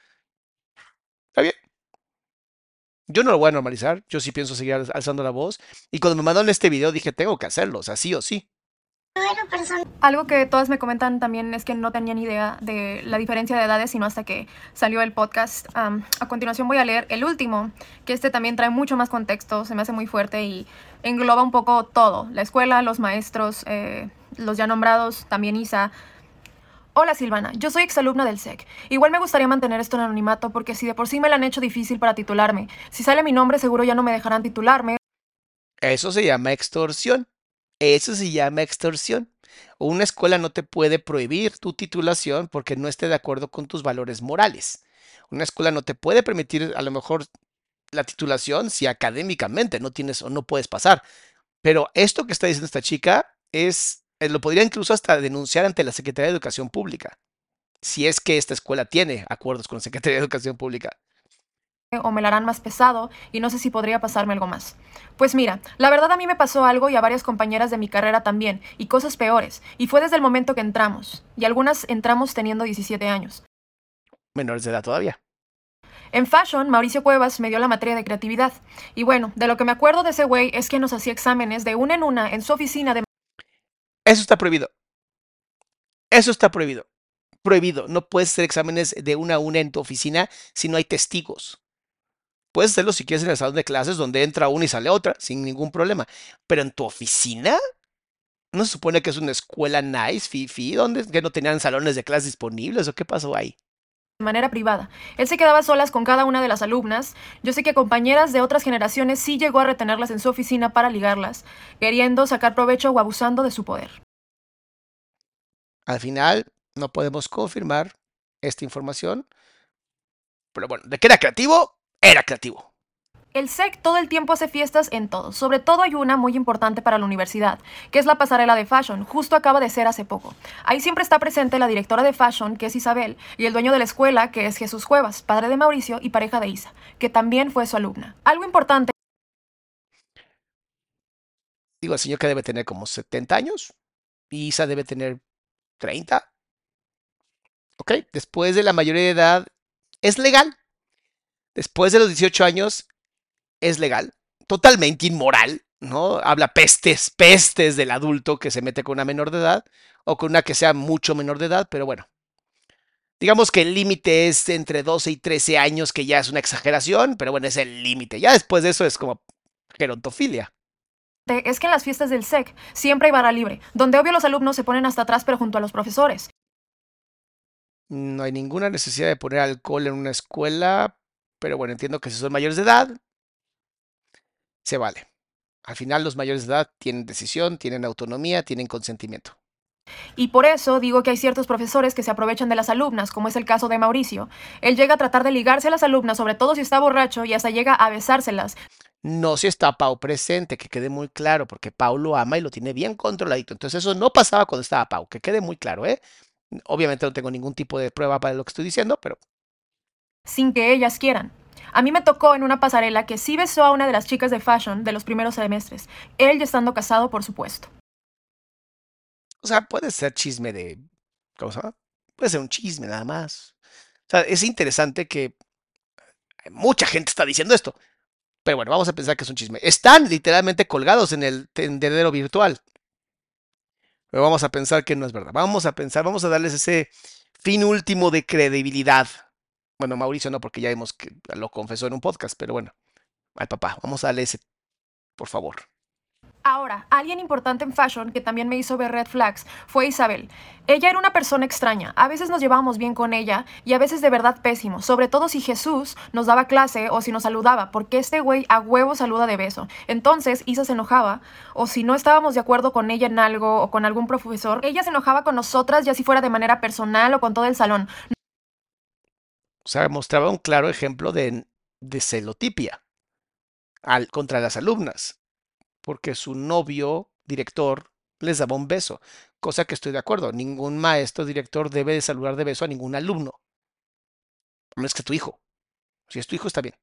está bien. Yo no lo voy a normalizar, yo sí pienso seguir alzando la voz. Y cuando me mandaron este video dije, tengo que hacerlo, o sea, sí o sí. Algo que todas me comentan también es que no tenían idea de la diferencia de edades, sino hasta que salió el podcast. a continuación voy a leer el último, que este también trae mucho más contexto, se me hace muy fuerte y engloba un poco todo, la escuela, los maestros, eh, los ya nombrados, también Isa. Hola Silvana, yo soy exalumna del SEC. Igual me gustaría mantener esto en anonimato porque si de por sí me lo han hecho difícil para titularme, si sale mi nombre seguro ya no me dejarán titularme. Eso se llama extorsión. Eso se llama extorsión. Una escuela no te puede prohibir tu titulación porque no esté de acuerdo con tus valores morales. Una escuela no te puede permitir a lo mejor la titulación si académicamente no tienes o no puedes pasar. Pero esto que está diciendo esta chica es, eh, lo podría incluso hasta denunciar ante la Secretaría de Educación Pública, si es que esta escuela tiene acuerdos con la Secretaría de Educación Pública o me la harán más pesado y no sé si podría pasarme algo más. Pues mira, la verdad a mí me pasó algo y a varias compañeras de mi carrera también, y cosas peores, y fue desde el momento que entramos, y algunas entramos teniendo 17 años. Menores de edad todavía. En Fashion, Mauricio Cuevas me dio la materia de creatividad. Y bueno, de lo que me acuerdo de ese güey es que nos hacía exámenes de una en una en su oficina de... Eso está prohibido. Eso está prohibido. Prohibido. No puedes hacer exámenes de una a una en tu oficina si no hay testigos. Puedes hacerlo si quieres en el salón de clases donde entra una y sale otra, sin ningún problema. Pero en tu oficina, ¿no se supone que es una escuela nice, fifi, donde que no tenían salones de clases disponibles o qué pasó ahí? De manera privada. Él se quedaba solas con cada una de las alumnas. Yo sé que compañeras de otras generaciones sí llegó a retenerlas en su oficina para ligarlas, queriendo sacar provecho o abusando de su poder. Al final, no podemos confirmar esta información. Pero bueno, ¿de qué era creativo? Era creativo. El SEC todo el tiempo hace fiestas en todo. Sobre todo hay una muy importante para la universidad, que es la pasarela de fashion. Justo acaba de ser hace poco. Ahí siempre está presente la directora de fashion, que es Isabel, y el dueño de la escuela, que es Jesús Cuevas, padre de Mauricio y pareja de Isa, que también fue su alumna. Algo importante. Digo, el señor que debe tener como 70 años, y Isa debe tener 30. Ok, después de la mayoría de edad, es legal después de los 18 años es legal, totalmente inmoral, ¿no? Habla pestes, pestes del adulto que se mete con una menor de edad o con una que sea mucho menor de edad, pero bueno. Digamos que el límite es entre 12 y 13 años, que ya es una exageración, pero bueno, es el límite. Ya después de eso es como gerontofilia. Es que en las fiestas del SEC siempre hay barra libre, donde obvio los alumnos se ponen hasta atrás pero junto a los profesores. No hay ninguna necesidad de poner alcohol en una escuela, pero bueno, entiendo que si son mayores de edad, se vale. Al final los mayores de edad tienen decisión, tienen autonomía, tienen consentimiento. Y por eso digo que hay ciertos profesores que se aprovechan de las alumnas, como es el caso de Mauricio. Él llega a tratar de ligarse a las alumnas, sobre todo si está borracho, y hasta llega a besárselas. No si está Pau presente, que quede muy claro, porque Pau lo ama y lo tiene bien controladito. Entonces eso no pasaba cuando estaba Pau, que quede muy claro, ¿eh? Obviamente no tengo ningún tipo de prueba para lo que estoy diciendo, pero sin que ellas quieran. A mí me tocó en una pasarela que sí besó a una de las chicas de fashion de los primeros semestres, él ya estando casado, por supuesto. O sea, puede ser chisme de... ¿Cómo se llama? Puede ser un chisme nada más. O sea, es interesante que mucha gente está diciendo esto. Pero bueno, vamos a pensar que es un chisme. Están literalmente colgados en el tendedero virtual. Pero vamos a pensar que no es verdad. Vamos a pensar, vamos a darles ese fin último de credibilidad bueno, Mauricio no, porque ya vimos que lo confesó en un podcast, pero bueno, al papá, vamos a ese, por favor. Ahora, alguien importante en fashion que también me hizo ver red flags fue Isabel. Ella era una persona extraña. A veces nos llevábamos bien con ella y a veces de verdad pésimo. Sobre todo si Jesús nos daba clase o si nos saludaba, porque este güey a huevo saluda de beso. Entonces Isa se enojaba o si no estábamos de acuerdo con ella en algo o con algún profesor, ella se enojaba con nosotras ya si fuera de manera personal o con todo el salón. O sea, mostraba un claro ejemplo de, de celotipia al, contra las alumnas, porque su novio, director, les daba un beso, cosa que estoy de acuerdo. Ningún maestro, director debe de saludar de beso a ningún alumno. No es que tu hijo. Si es tu hijo, está bien.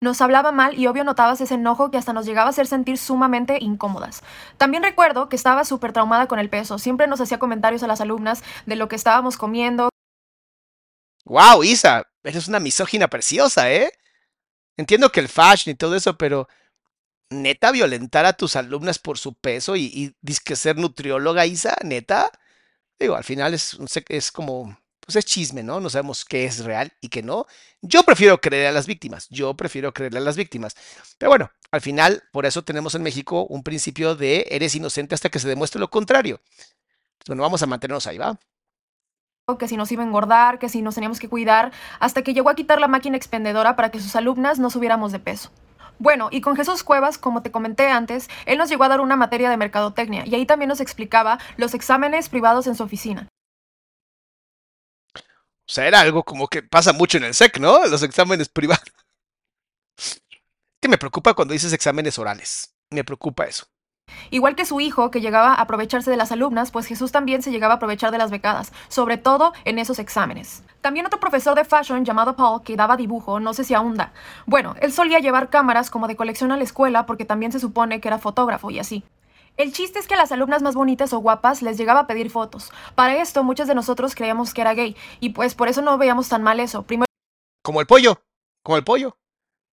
Nos hablaba mal y obvio notabas ese enojo que hasta nos llegaba a hacer sentir sumamente incómodas. También recuerdo que estaba súper traumada con el peso. Siempre nos hacía comentarios a las alumnas de lo que estábamos comiendo, ¡Wow, Isa! Eres una misógina preciosa, ¿eh? entiendo que el fashion y todo eso, pero neta violentar a tus alumnas por su peso y, y que ser nutrióloga, Isa, neta. Digo, al final es, es como, pues es chisme, ¿no? No sabemos qué es real y qué no. Yo prefiero creer a las víctimas, yo prefiero creerle a las víctimas. Pero bueno, al final, por eso tenemos en México un principio de eres inocente hasta que se demuestre lo contrario. Bueno, vamos a mantenernos ahí, ¿va? Que si nos iba a engordar, que si nos teníamos que cuidar, hasta que llegó a quitar la máquina expendedora para que sus alumnas no subiéramos de peso. Bueno, y con Jesús Cuevas, como te comenté antes, él nos llegó a dar una materia de mercadotecnia y ahí también nos explicaba los exámenes privados en su oficina. O sea, era algo como que pasa mucho en el SEC, ¿no? Los exámenes privados. [laughs] Que me preocupa cuando dices exámenes orales. Me preocupa eso. Igual que su hijo, que llegaba a aprovecharse de las alumnas, pues Jesús también se llegaba a aprovechar de las becadas, sobre todo en esos exámenes. También otro profesor de fashion llamado Paul, que daba dibujo, no sé si aún da. Bueno, él solía llevar cámaras como de colección a la escuela porque también se supone que era fotógrafo y así. El chiste es que a las alumnas más bonitas o guapas les llegaba a pedir fotos. Para esto, muchos de nosotros creíamos que era gay, y pues por eso no veíamos tan mal eso. Primero... Como el pollo, como el pollo.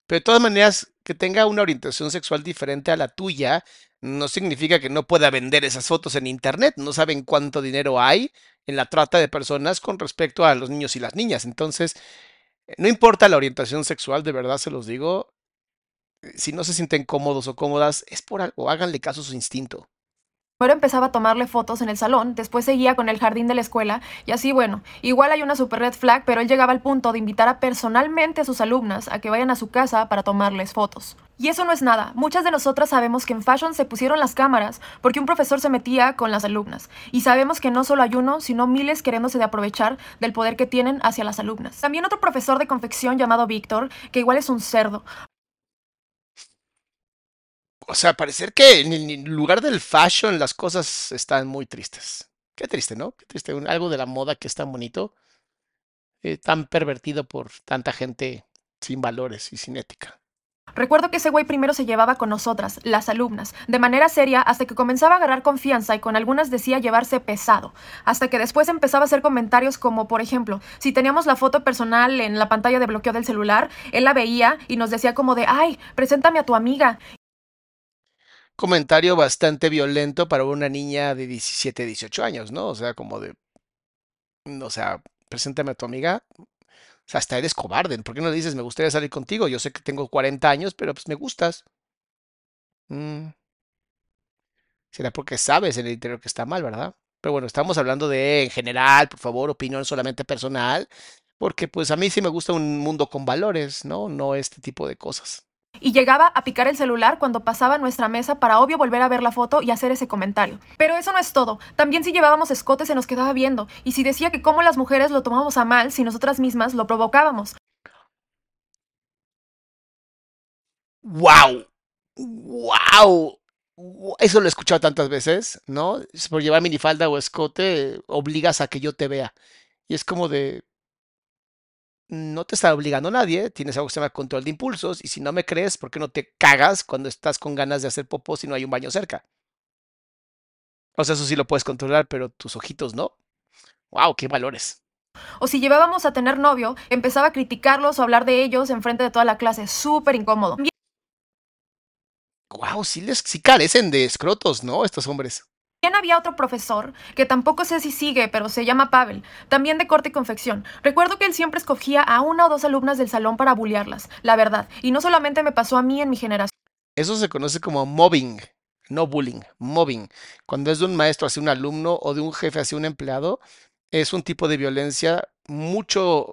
Pero de todas maneras, que tenga una orientación sexual diferente a la tuya no significa que no pueda vender esas fotos en internet. No saben cuánto dinero hay en la trata de personas con respecto a los niños y las niñas. Entonces, no importa la orientación sexual, de verdad se los digo. Si no se sienten cómodos o cómodas, es por algo. Háganle caso a su instinto. Primero empezaba a tomarle fotos en el salón, después seguía con el jardín de la escuela, y así bueno, igual hay una super red flag, pero él llegaba al punto de invitar a personalmente a sus alumnas a que vayan a su casa para tomarles fotos. Y eso no es nada, muchas de nosotras sabemos que en Fashion se pusieron las cámaras porque un profesor se metía con las alumnas, y sabemos que no solo hay uno, sino miles queriéndose de aprovechar del poder que tienen hacia las alumnas. También otro profesor de confección llamado Víctor, que igual es un cerdo, o sea, parecer que en el lugar del fashion las cosas están muy tristes. Qué triste, ¿no? Qué triste. Algo de la moda que es tan bonito, eh, tan pervertido por tanta gente sin valores y sin ética. Recuerdo que ese güey primero se llevaba con nosotras, las alumnas, de manera seria hasta que comenzaba a agarrar confianza y con algunas decía llevarse pesado, hasta que después empezaba a hacer comentarios como, por ejemplo, si teníamos la foto personal en la pantalla de bloqueo del celular, él la veía y nos decía como de, ay, preséntame a tu amiga comentario bastante violento para una niña de 17, 18 años, ¿no? O sea, como de, o sea, preséntame a tu amiga. O sea, hasta eres cobarde. ¿Por qué no le dices, me gustaría salir contigo? Yo sé que tengo 40 años, pero pues me gustas. Mm. Será porque sabes en el interior que está mal, ¿verdad? Pero bueno, estamos hablando de en general, por favor, opinión solamente personal, porque pues a mí sí me gusta un mundo con valores, ¿no? No este tipo de cosas y llegaba a picar el celular cuando pasaba nuestra mesa para obvio volver a ver la foto y hacer ese comentario. Pero eso no es todo. También si llevábamos escote se nos quedaba viendo y si decía que como las mujeres lo tomábamos a mal si nosotras mismas lo provocábamos. ¡Wow! ¡Wow! Eso lo he escuchado tantas veces, ¿no? Por llevar minifalda o escote, obligas a que yo te vea. Y es como de, no te está obligando a nadie, tienes algo que se llama control de impulsos y si no me crees, ¿por qué no te cagas cuando estás con ganas de hacer popó si no hay un baño cerca? O sea, eso sí lo puedes controlar, pero tus ojitos no. ¡Wow! ¡Qué valores! O si llevábamos a tener novio, empezaba a criticarlos o hablar de ellos en frente de toda la clase. Súper incómodo. ¡Wow! Sí, les, sí carecen de escrotos, ¿no? Estos hombres. También había otro profesor, que tampoco sé si sigue, pero se llama Pavel, también de corte y confección. Recuerdo que él siempre escogía a una o dos alumnas del salón para bullearlas, la verdad. Y no solamente me pasó a mí en mi generación. Eso se conoce como mobbing, no bullying, mobbing. Cuando es de un maestro hacia un alumno o de un jefe hacia un empleado, es un tipo de violencia mucho...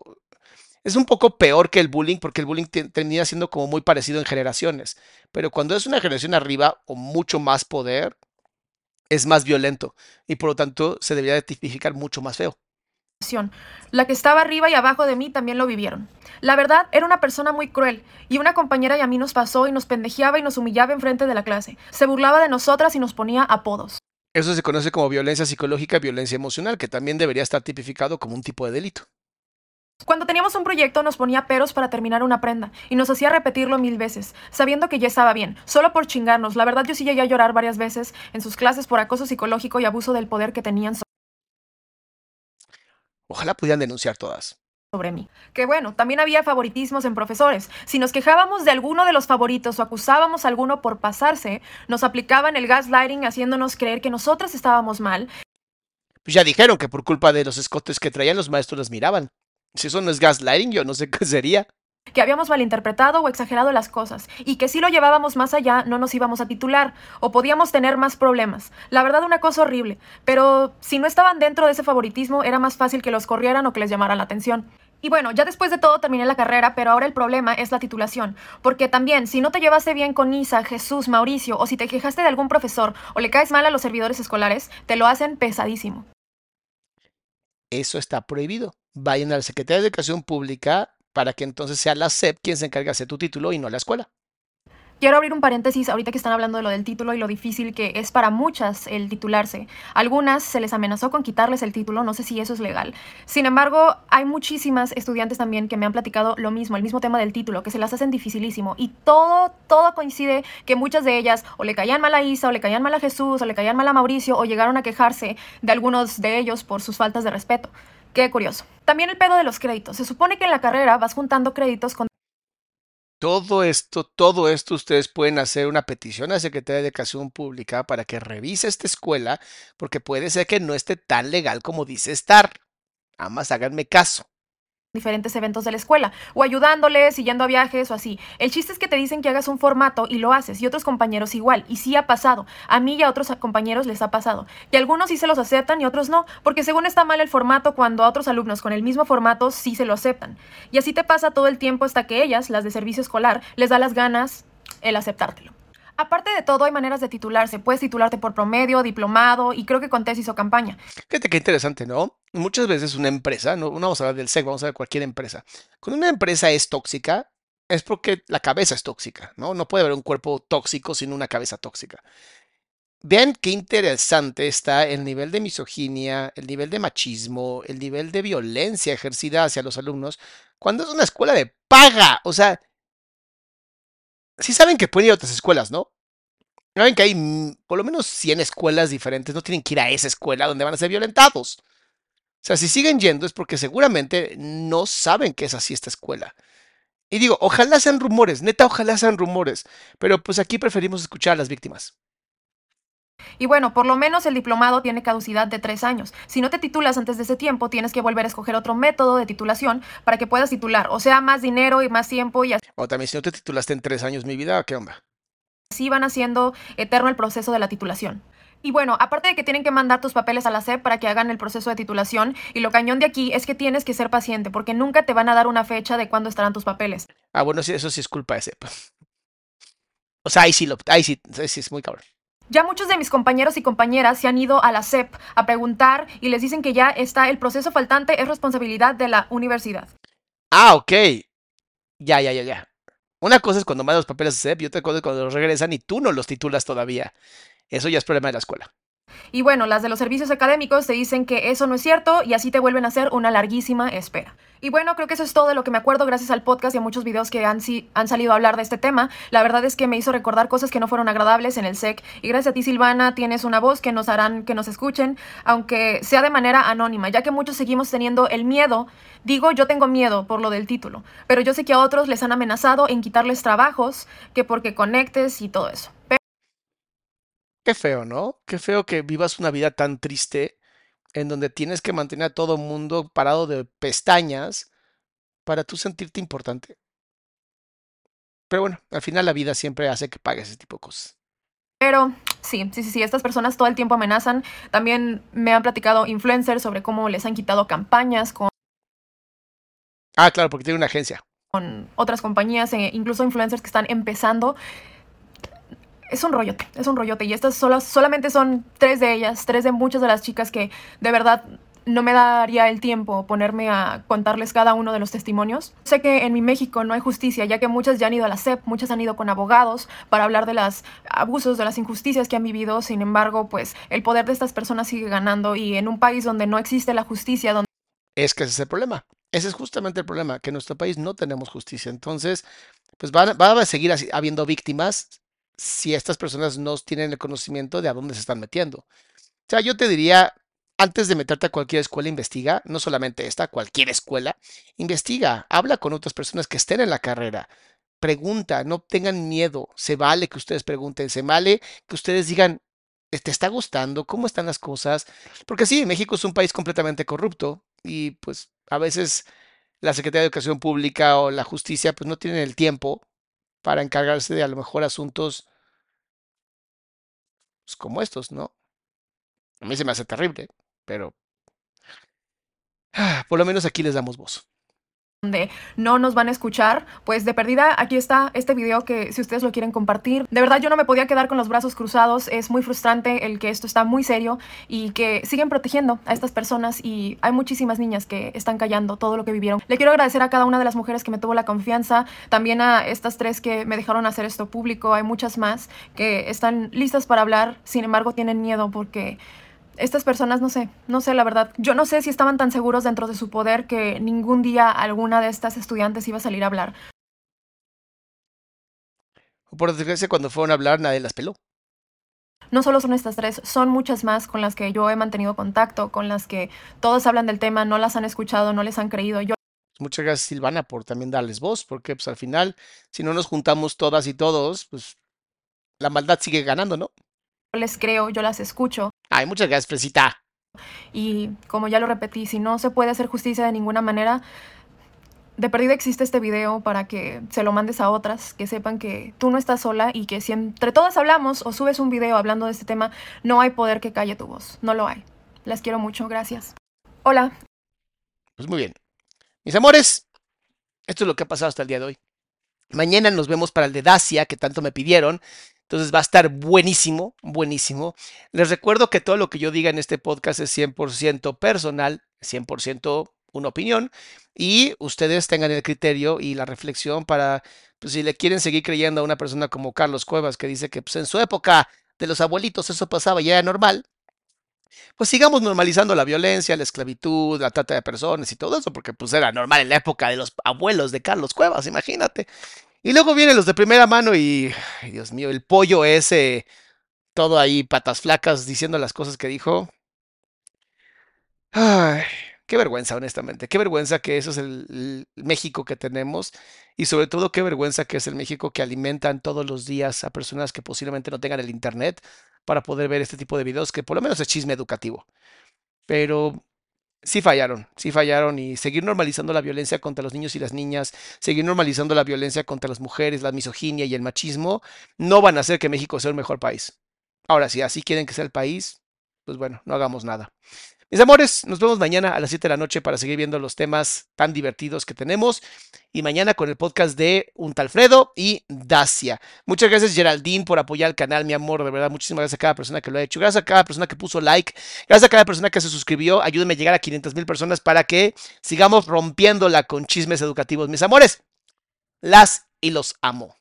Es un poco peor que el bullying porque el bullying termina siendo como muy parecido en generaciones. Pero cuando es una generación arriba o mucho más poder, es más violento y por lo tanto se debería de tipificar mucho más feo. La que estaba arriba y abajo de mí también lo vivieron. La verdad, era una persona muy cruel, y una compañera y a mí nos pasó y nos pendejeaba y nos humillaba enfrente de la clase. Se burlaba de nosotras y nos ponía apodos. Eso se conoce como violencia psicológica y violencia emocional, que también debería estar tipificado como un tipo de delito. Cuando teníamos un proyecto nos ponía peros para terminar una prenda y nos hacía repetirlo mil veces, sabiendo que ya estaba bien, solo por chingarnos. La verdad yo sí llegué a llorar varias veces en sus clases por acoso psicológico y abuso del poder que tenían. Ojalá pudieran denunciar todas. sobre mí. Que bueno, también había favoritismos en profesores. Si nos quejábamos de alguno de los favoritos o acusábamos a alguno por pasarse, nos aplicaban el gaslighting haciéndonos creer que nosotras estábamos mal. Pues ya dijeron que por culpa de los escotes que traían los maestros las miraban. Si eso no es gaslighting, yo no sé [laughs] qué sería. Que habíamos malinterpretado o exagerado las cosas y que si lo llevábamos más allá no nos íbamos a titular o podíamos tener más problemas. La verdad una cosa horrible, pero si no estaban dentro de ese favoritismo era más fácil que los corrieran o que les llamaran la atención. Y bueno, ya después de todo terminé la carrera, pero ahora el problema es la titulación. Porque también, si no te llevaste bien con Isa, Jesús, Mauricio, o si te quejaste de algún profesor o le caes mal a los servidores escolares, te lo hacen pesadísimo. Eso está prohibido. Vayan a la Secretaría de Educación Pública para que entonces sea la SEP quien se encargue de hacer tu título y no la escuela. Quiero abrir un paréntesis ahorita que están hablando de lo del título y lo difícil que es para muchas el titularse. Algunas se les amenazó con quitarles el título, no sé si eso es legal. Sin embargo, hay muchísimas estudiantes también que me han platicado lo mismo, el mismo tema del título, que se las hacen dificilísimo. Y todo, todo coincide que muchas de ellas o le caían mal a Isa, o le caían mal a Jesús, o le caían mal a Mauricio, o llegaron a quejarse de algunos de ellos por sus faltas de respeto. Qué curioso. También el pedo de los créditos. Se supone que en la carrera vas juntando créditos con todo esto, todo esto ustedes pueden hacer una petición a la Secretaría de Educación Pública para que revise esta escuela, porque puede ser que no esté tan legal como dice estar. Además, háganme caso diferentes eventos de la escuela, o ayudándoles, yendo a viajes o así. El chiste es que te dicen que hagas un formato y lo haces, y otros compañeros igual, y sí ha pasado. A mí y a otros compañeros les ha pasado. Y algunos sí se los aceptan y otros no, porque según está mal el formato, cuando a otros alumnos con el mismo formato sí se lo aceptan. Y así te pasa todo el tiempo hasta que ellas, las de servicio escolar, les da las ganas el aceptártelo. Aparte de todo, hay maneras de titularse. Puedes titularte por promedio, diplomado y creo que con tesis o campaña. Fíjate qué interesante, ¿no? Muchas veces una empresa, no, vamos a hablar del SEC, vamos a ver cualquier empresa. Cuando una empresa es tóxica, es porque la cabeza es tóxica, ¿no? No puede haber un cuerpo tóxico sin una cabeza tóxica. Vean qué interesante está el nivel de misoginia, el nivel de machismo, el nivel de violencia ejercida hacia los alumnos cuando es una escuela de paga. O sea, sí saben que pueden ir a otras escuelas, ¿no? Saben que hay mm, por lo menos 100 escuelas diferentes, no tienen que ir a esa escuela donde van a ser violentados. O sea, si siguen yendo es porque seguramente no saben que es así esta escuela. Y digo, ojalá sean rumores, neta, ojalá sean rumores, pero pues aquí preferimos escuchar a las víctimas. Y bueno, por lo menos el diplomado tiene caducidad de tres años. Si no te titulas antes de ese tiempo, tienes que volver a escoger otro método de titulación para que puedas titular. O sea, más dinero y más tiempo y así. O también si no te titulaste en tres años, mi vida, ¿qué onda? Así van haciendo eterno el proceso de la titulación. Y bueno, aparte de que tienen que mandar tus papeles a la SEP para que hagan el proceso de titulación, y lo cañón de aquí es que tienes que ser paciente, porque nunca te van a dar una fecha de cuándo estarán tus papeles. Ah, bueno, sí, eso sí es culpa de SEP. O sea, ahí sí, lo, ahí sí, ahí sí es muy cabrón. Ya muchos de mis compañeros y compañeras se han ido a la SEP a preguntar y les dicen que ya está el proceso faltante es responsabilidad de la universidad. Ah, ok. Ya, ya, ya, ya. Una cosa es cuando mandan los papeles a SEP y otra cosa es cuando los regresan y tú no los titulas todavía. Eso ya es problema de la escuela. Y bueno, las de los servicios académicos te dicen que eso no es cierto y así te vuelven a hacer una larguísima espera. Y bueno, creo que eso es todo de lo que me acuerdo gracias al podcast y a muchos videos que han, han salido a hablar de este tema. La verdad es que me hizo recordar cosas que no fueron agradables en el SEC. Y gracias a ti, Silvana, tienes una voz que nos harán que nos escuchen, aunque sea de manera anónima, ya que muchos seguimos teniendo el miedo. Digo, yo tengo miedo por lo del título, pero yo sé que a otros les han amenazado en quitarles trabajos, que porque conectes y todo eso. Qué feo, ¿no? Qué feo que vivas una vida tan triste en donde tienes que mantener a todo mundo parado de pestañas para tú sentirte importante. Pero bueno, al final la vida siempre hace que pagues ese tipo de cosas. Pero sí, sí, sí, sí, estas personas todo el tiempo amenazan. También me han platicado influencers sobre cómo les han quitado campañas con... Ah, claro, porque tiene una agencia. Con otras compañías, e incluso influencers que están empezando es un rollote, es un rollote. Y estas solo, solamente son tres de ellas, tres de muchas de las chicas que de verdad no me daría el tiempo ponerme a contarles cada uno de los testimonios. Sé que en mi México no hay justicia, ya que muchas ya han ido a la SEP, muchas han ido con abogados para hablar de los abusos, de las injusticias que han vivido. Sin embargo, pues el poder de estas personas sigue ganando y en un país donde no existe la justicia, donde... Es que ese es el problema. Ese es justamente el problema, que en nuestro país no tenemos justicia. Entonces, pues va a seguir habiendo víctimas si estas personas no tienen el conocimiento de a dónde se están metiendo. O sea, yo te diría, antes de meterte a cualquier escuela, investiga, no solamente esta, cualquier escuela, investiga, habla con otras personas que estén en la carrera, pregunta, no tengan miedo, se vale que ustedes pregunten, se vale que ustedes digan, ¿te está gustando? ¿Cómo están las cosas? Porque sí, México es un país completamente corrupto y pues a veces la Secretaría de Educación Pública o la justicia pues no tienen el tiempo para encargarse de a lo mejor asuntos pues, como estos, ¿no? A mí se me hace terrible, pero ah, por lo menos aquí les damos voz donde no nos van a escuchar, pues de perdida aquí está este video que si ustedes lo quieren compartir. De verdad yo no me podía quedar con los brazos cruzados, es muy frustrante el que esto está muy serio y que siguen protegiendo a estas personas y hay muchísimas niñas que están callando todo lo que vivieron. Le quiero agradecer a cada una de las mujeres que me tuvo la confianza, también a estas tres que me dejaron hacer esto público, hay muchas más que están listas para hablar, sin embargo tienen miedo porque estas personas, no sé, no sé la verdad. Yo no sé si estaban tan seguros dentro de su poder que ningún día alguna de estas estudiantes iba a salir a hablar. Por desgracia, cuando fueron a hablar, nadie las peló. No solo son estas tres, son muchas más con las que yo he mantenido contacto, con las que todos hablan del tema, no las han escuchado, no les han creído. Yo Muchas gracias Silvana por también darles voz, porque pues al final, si no nos juntamos todas y todos, pues la maldad sigue ganando, ¿no? Les creo, yo las escucho. Ay, muchas gracias, Fresita. Y como ya lo repetí, si no se puede hacer justicia de ninguna manera, de perdida existe este video para que se lo mandes a otras, que sepan que tú no estás sola y que si entre todas hablamos o subes un video hablando de este tema, no hay poder que calle tu voz. No lo hay. Las quiero mucho, gracias. Hola. Pues muy bien. Mis amores, esto es lo que ha pasado hasta el día de hoy. Mañana nos vemos para el de Dacia, que tanto me pidieron. Entonces va a estar buenísimo, buenísimo. Les recuerdo que todo lo que yo diga en este podcast es 100% personal, 100% una opinión y ustedes tengan el criterio y la reflexión para, pues si le quieren seguir creyendo a una persona como Carlos Cuevas que dice que pues, en su época de los abuelitos eso pasaba ya era normal, pues sigamos normalizando la violencia, la esclavitud, la trata de personas y todo eso, porque pues era normal en la época de los abuelos de Carlos Cuevas, imagínate. Y luego vienen los de primera mano y, Dios mío, el pollo ese, todo ahí, patas flacas, diciendo las cosas que dijo. Ay, qué vergüenza, honestamente. Qué vergüenza que eso es el, México que tenemos. Y sobre todo, qué vergüenza que es el México que alimentan todos los días a personas que posiblemente no tengan el Internet para poder ver este tipo de videos, que por lo menos es chisme educativo. Pero sí fallaron, sí fallaron y seguir normalizando la violencia contra los niños y las niñas, seguir normalizando la violencia contra las mujeres, la misoginia y el machismo, no van a hacer que México sea un mejor país. Ahora, si así quieren que sea el país, pues bueno, no hagamos nada. Mis amores, nos vemos mañana a las 7 de la noche para seguir viendo los temas tan divertidos que tenemos. Y mañana con el podcast de Untalfredo y Dacia. Muchas gracias, Geraldine, por apoyar el canal, mi amor. De verdad, muchísimas gracias a cada persona que lo ha hecho. Gracias a cada persona que puso like. Gracias a cada persona que se suscribió. Ayúdenme a llegar a 500 mil personas para que sigamos rompiéndola con chismes educativos. Mis amores, las y los amo.